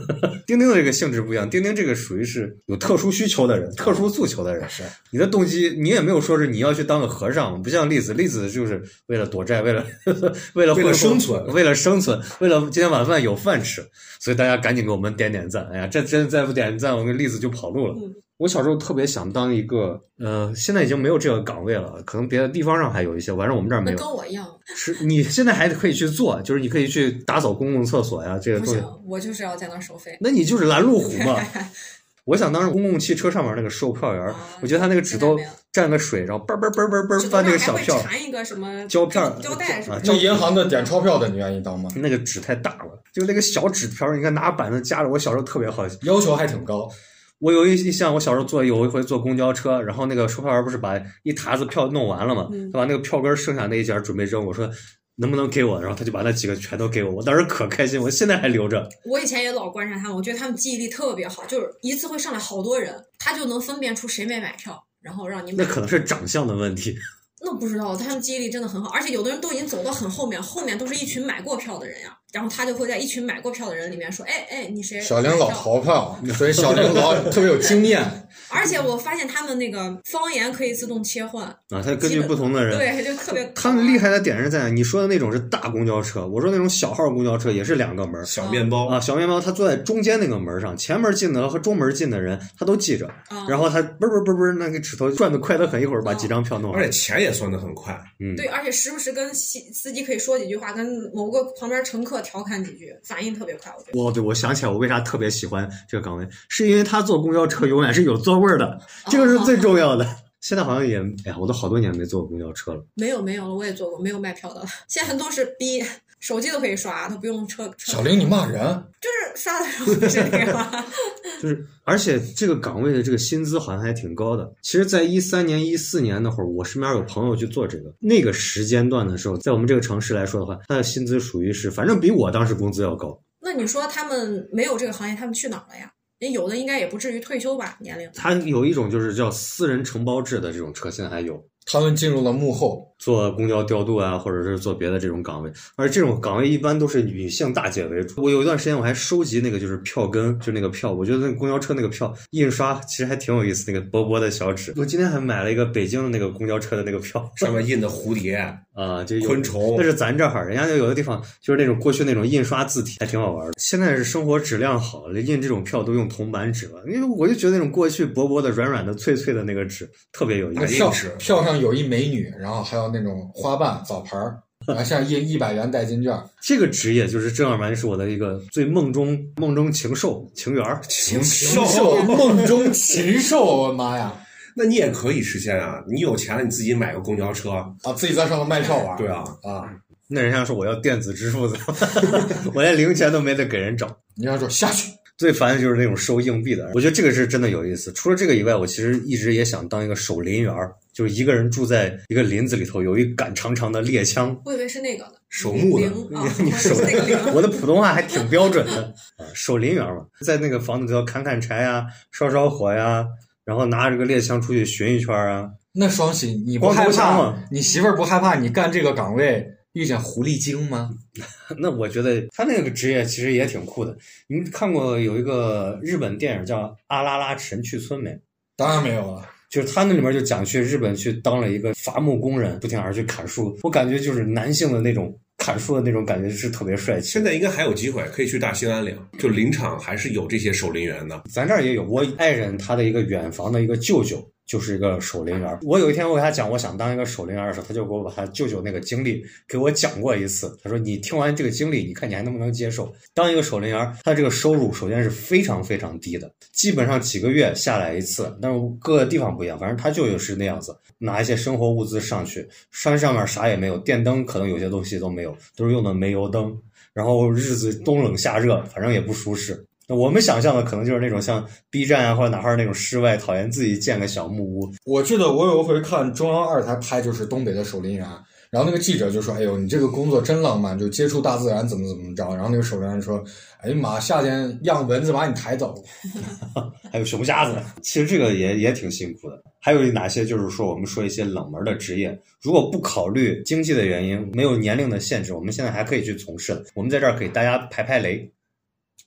钉钉的这个性质不一样，钉钉这个属于是有特殊需求的人，特殊诉求的人。是你的动机，你也没有说是你要去当个和尚，不像栗子，栗子就是为了躲债，为了为了为了生存，为了生存，为了今天晚饭有饭吃。所以大家赶紧给我们点点赞！哎呀，这真再不点赞，我跟栗子就跑路了。我小时候特别想当一个，呃，现在已经没有这个岗位了，可能别的地方上还有一些，反正我们这儿没有。跟我一样。是你现在还可以去做，就是你可以去打扫公共厕所呀，这个东西，我就是要在那儿收费。那你就是拦路虎嘛？我想当公共汽车上面那个售票员，我觉得他那个纸都蘸个水，然后嘣嘣嘣嘣嘣翻那个小票，缠一个什么胶片胶带啊？就银行的点钞票的，你愿意当吗？那个纸太大了，就那个小纸条，你看拿板子夹着。我小时候特别好奇，要求还挺高。我有一像我小时候坐有一回坐公交车，然后那个售票员不是把一沓子票弄完了嘛，他把那个票根剩下那一截准备扔，我说能不能给我？然后他就把那几个全都给我，我当时可开心，我现在还留着。我以前也老观察他们，我觉得他们记忆力特别好，就是一次会上来好多人，他就能分辨出谁没买票，然后让你买。那可能是长相的问题。那不知道，他们记忆力真的很好，而且有的人都已经走到很后面，后面都是一群买过票的人呀。然后他就会在一群买过票的人里面说：“哎哎，你谁？”小玲老逃票，所以小玲老 特别有经验。而且我发现他们那个方言可以自动切换啊，他根据不同的人，对，就特别。他们厉害的点是在？你说的那种是大公交车，我说那种小号公交车也是两个门，小面包啊，小面包，他坐在中间那个门上，前门进的和中门进的人他都记着，然后他嘣嘣嘣嘣，那个指头转的快得很，一会儿把几张票弄完，而且钱也算的很快。嗯，对，而且时不时跟司司机可以说几句话，跟某个旁边乘客调侃几句。反应特别快，我觉得。哦，对，我想起来，我为啥特别喜欢这个岗位，是因为他坐公交车永远是有座位的，这个是最重要的。现在好像也，哎呀，我都好多年没坐过公交车了。没有没有了，我也坐过，没有卖票的了。现在很多是逼，手机都可以刷，他不用车。小玲，你骂人？就是刷的时候不是那个。就是，而且这个岗位的这个薪资好像还挺高的。其实，在一三年、一四年那会儿，我身边有朋友去做这个，那个时间段的时候，在我们这个城市来说的话，他的薪资属于是，反正比我当时工资要高。那你说他们没有这个行业，他们去哪儿了呀？也有的应该也不至于退休吧，年龄。他有一种就是叫私人承包制的这种车，现在还有他们进入了幕后，做公交调度啊，或者是做别的这种岗位，而这种岗位一般都是女性大姐为主。我有一段时间我还收集那个就是票根，就那个票，我觉得那个公交车那个票印刷其实还挺有意思，那个薄薄的小纸。我今天还买了一个北京的那个公交车的那个票，上面印的蝴蝶、啊，就有昆虫但，是咱这儿，人家就有的地方就是那种过去那种印刷字体，还挺好玩的。现在是生活质量好了，印这种票都用铜板纸了，因为我就觉得那种过去薄薄的、软软的、脆脆的那个纸特别有意思。那票纸票上有一美女，然后还有那种花瓣、澡盆儿，啊，像一一百元代金券，这个职业就是正儿八经是我的一个最梦中梦中情兽情缘儿。禽禽 兽梦中禽兽，我的妈呀！那你也可以实现啊！你有钱了，你自己买个公交车，啊，自己在上面卖票玩，对啊，啊，那人家说我要电子支付的，我连零钱都没得给人找。人家说下去，最烦的就是那种收硬币的，我觉得这个是真的有意思。除了这个以外，我其实一直也想当一个守林员儿，就是一个人住在一个林子里头，有一杆长长的猎枪。我以为是那个呢，守墓的你 守那个。我的普通话还挺标准的啊，守林员嘛，在那个房子里头砍砍柴呀、烧烧火呀，然后拿着个猎枪出去巡一圈啊。那双喜，你不害怕强嘛？你媳妇儿不害怕你干这个岗位遇见狐狸精吗？那我觉得他那个职业其实也挺酷的。您看过有一个日本电影叫《阿拉拉神去村》没？当然没有了。就是他那里面就讲去日本去当了一个伐木工人，不停而去砍树。我感觉就是男性的那种砍树的那种感觉是特别帅气。现在应该还有机会可以去大兴安岭，就林场还是有这些守林员的。咱这儿也有，我爱人他的一个远房的一个舅舅就是一个守林员。我有一天我给他讲我想当一个守林员的时候，他就给我把他舅舅那个经历给我讲过一次。他说你听完这个经历，你看你还能不能接受？当一个守林员，他这个收入首先是非常非常低的，基本上几个月下来一次。但是各个地方不一样，反正他舅舅是那样子，拿一些生活物资上去，山上面啥也没有，电灯可能有些东西都没有，都是用的煤油灯。然后日子冬冷夏热，反正也不舒适。那我们想象的可能就是那种像 B 站啊，或者哪怕是那种室外，讨厌自己建个小木屋。我记得我有一回看中央二台拍，就是东北的守林员，然后那个记者就说：“哎呦，你这个工作真浪漫，就接触大自然，怎么怎么着。”然后那个守林员说：“哎呀妈，夏天让蚊子把你抬走。还有熊瞎子，其实这个也也挺辛苦的。还有哪些就是说，我们说一些冷门的职业，如果不考虑经济的原因，没有年龄的限制，我们现在还可以去从事的。我们在这儿给大家排排雷。”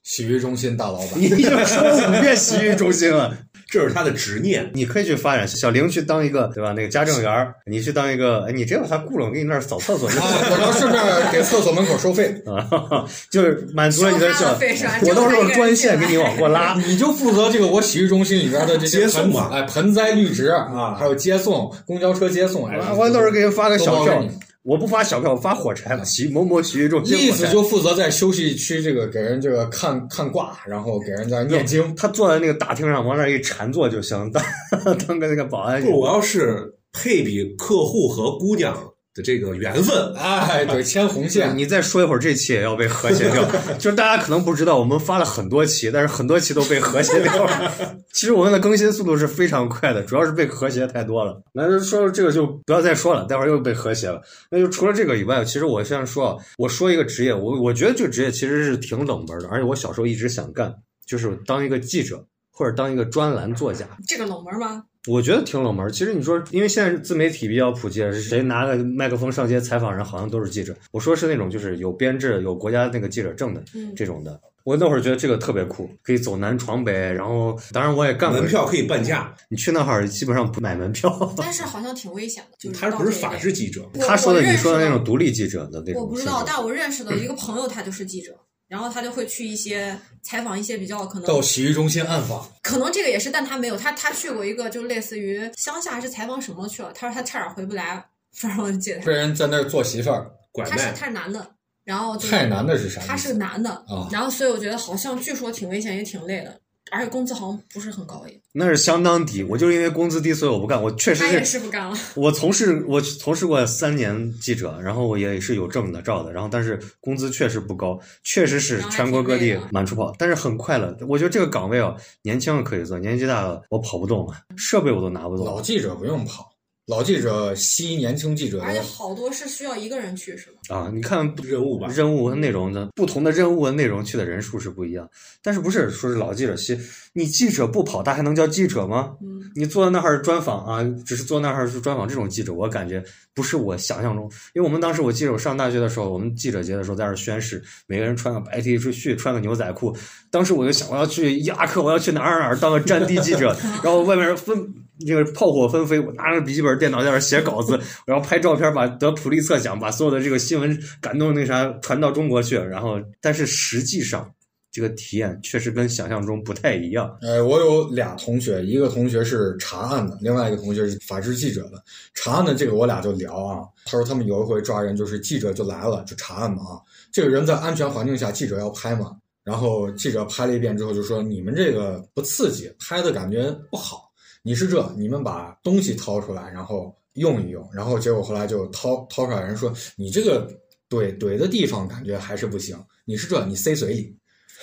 洗浴中心大老板，你就说五遍洗浴中心了。这是他的执念。你可以去发展，小玲去当一个对吧？那个家政员儿，你去当一个，哎，你这把他雇了，我给你那儿扫厕所就啊，我能顺便给厕所门口收费，啊，就是满足了你的小我到时候专线给你往过拉。你就负责这个我洗浴中心里边的这些送嘛哎，盆栽绿植啊，还有接送，公交车接送，哎，完完到时候给你发个小票我不发小票，我发火柴了，洗某某洗浴中心。意思就负责在休息区这个给人这个看看卦，然后给人家念经。他坐在那个大厅上，往那一禅坐就行，当 当个那个保安去不，。我要是配比客户和姑娘的这个缘分，哎，对，牵红线，你再说一会儿，这期也要被和谐掉。就是大家可能不知道，我们发了很多期，但是很多期都被和谐掉了。其实我们的更新速度是非常快的，主要是被和谐太多了。那就说这个就不要再说了，待会儿又被和谐了。那就除了这个以外，其实我想说啊，我说一个职业，我我觉得这个职业其实是挺冷门的，而且我小时候一直想干，就是当一个记者或者当一个专栏作家。这个冷门吗？我觉得挺冷门。其实你说，因为现在自媒体比较普及，谁拿个麦克风上街采访人，好像都是记者。我说是那种就是有编制、有国家那个记者证的嗯，这种的。我那会儿觉得这个特别酷，可以走南闯北，然后当然我也干过门。票可以半价。你去那会儿基本上不买门票。但是 好像挺危险的，就是他不是法制记者，他说的你说的那种独立记者的那种，我不知道，但我认识的 一个朋友，他就是记者，然后他就会去一些采访一些比较可能到洗浴中心暗访，可能这个也是，但他没有，他他去过一个就类似于乡下还是采访什么去了，他说他差点回不来，反正我就记得他被人在那儿做媳妇儿，拐他是。他是男的，然后就太男的是啥？他是男的，啊然后所以我觉得好像据说挺危险也挺累的，而且工资好像不是很高也，那是相当低。我就是因为工资低，所以我不干。我确实他也是，不干了。我从事我从事过三年记者，然后我也是有证的照的，然后但是工资确实不高，确实是全国各地满处跑，但是很快乐。我觉得这个岗位啊，年轻人可以做，年纪大了我跑不动了，设备我都拿不动。老记者不用跑，老记者吸年轻记者而且的，好多是需要一个人去，是吧？啊，你看任务吧，任务和内容的不同的任务和内容去的人数是不一样，但是不是说是老记者吸？你记者不跑，他还能叫记者吗？嗯，你坐在那儿专访啊，只是坐那儿是专访这种记者，我感觉不是我想象中。因为我们当时我记得我上大学的时候，我们记者节的时候在那儿宣誓，每个人穿个白 T 恤，穿个牛仔裤。当时我就想，我要去伊拉克，我要去哪儿哪儿当个战地记者，然后外面纷这个炮火纷飞，我拿着笔记本电脑在那写稿子，我要拍照片，把得普利策奖，把所有的这个新闻感动那啥传到中国去。然后，但是实际上这个体验确实跟想象中不太一样。呃，我有俩同学，一个同学是查案的，另外一个同学是法制记者的。查案的这个我俩就聊啊，他说他们有一回抓人，就是记者就来了，就查案嘛啊，这个人在安全环境下，记者要拍嘛，然后记者拍了一遍之后就说你们这个不刺激，拍的感觉不好。你是这，你们把东西掏出来，然后用一用，然后结果后来就掏掏出来，人说你这个怼怼的地方感觉还是不行，你是这，你塞嘴里。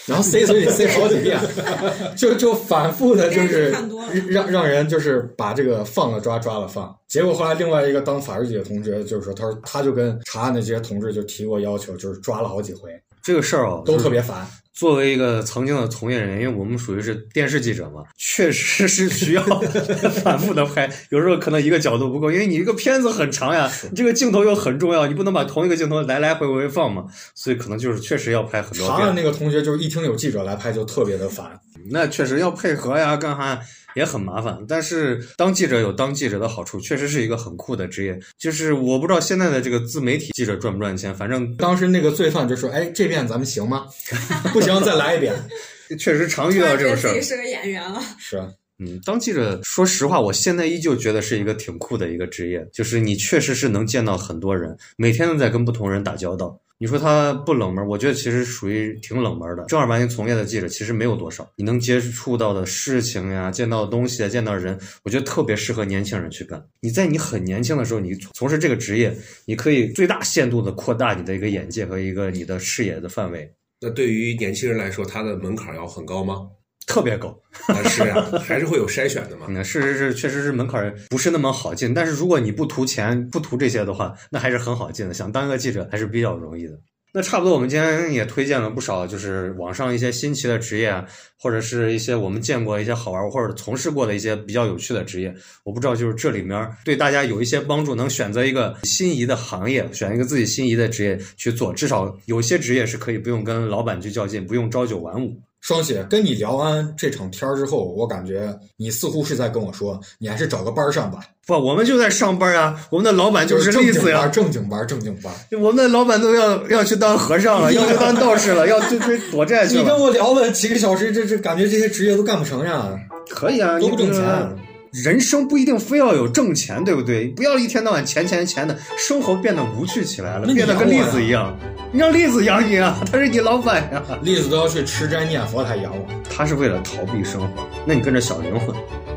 然后塞嘴里塞好几遍，就就反复的，就是让让人就是把这个放了抓，抓了放。结果后来另外一个当法制记的同学就是说，他说他就跟查案的这些同志就提过要求，就是抓了好几回，这个事儿哦，都特别烦。作为一个曾经的从业人员，因为我们属于是电视记者嘛，确实是需要 反复的拍，有时候可能一个角度不够，因为你这个片子很长呀，你这个镜头又很重要，你不能把同一个镜头来来回回放嘛，所以可能就是确实要拍很多长安那个同学就是一听有记者来拍，就特别的烦。那确实要配合呀，干啥也很麻烦。但是当记者有当记者的好处，确实是一个很酷的职业。就是我不知道现在的这个自媒体记者赚不赚钱，反正当时那个罪犯就说：“哎，这遍咱们行吗？不行，再来一遍。确实常遇到这种事儿自己。是个演员了，”是啊，嗯，当记者，说实话，我现在依旧觉得是一个挺酷的一个职业，就是你确实是能见到很多人，每天都在跟不同人打交道。你说他不冷门，我觉得其实属于挺冷门的。正儿八经从业的记者其实没有多少，你能接触到的事情呀、见到的东西啊、见到的人，我觉得特别适合年轻人去干。你在你很年轻的时候，你从事这个职业，你可以最大限度的扩大你的一个眼界和一个你的视野的范围，那对于年轻人来说，他的门槛要很高吗？特别高。啊，是呀，还是会有筛选的嘛。嗯，是是是，确实是门槛儿不是那么好进，但是如果你不图钱，不图这些的话，那还是很好进的。想当一个记者还是比较容易的。那差不多，我们今天也推荐了不少，就是网上一些新奇的职业啊，或者是一些我们见过一些好玩或者从事过的一些比较有趣的职业。我不知道，就是这里面对大家有一些帮助，能选择一个心仪的行业，选一个自己心仪的职业去做。至少有些职业是可以不用跟老板去较劲，不用朝九晚五。双喜跟你聊完这场天儿之后，我感觉你似乎是在跟我说，你还是找个班上吧，不，我们就在上班啊，我们的老板就是正栗子呀经班，。正经班，正经班。我们的老板都要要去当和尚了，要去当道士了，要去追躲债去了你跟。我聊了几个小时，这这感觉这些职业都干不成呀。可以啊，都不挣钱人生不一定非要有挣钱，对不对？不要一天到晚钱钱钱的，生活变得无趣起来了，变得跟栗子一样。你让栗子养你啊，他是你老板呀。栗子都要去吃斋念佛才养我，他是为了逃避生活，那你跟着小玲混。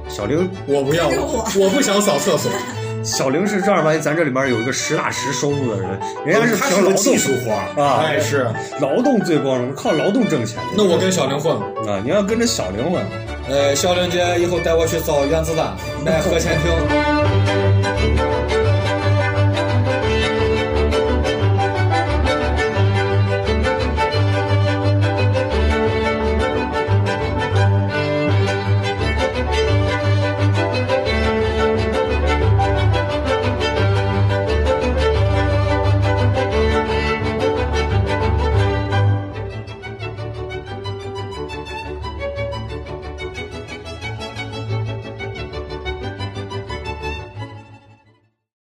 小玲，我不要，我我不想扫厕所。小玲是正儿八经，咱这里边有一个实打实收入的人，人家是凭劳动技术活儿，啊，哎，是，劳动最光荣，靠劳动挣钱的。那我跟小玲混吧。啊，你要跟着小玲混。呃，小玲姐以后带我去造原子弹，买核潜艇。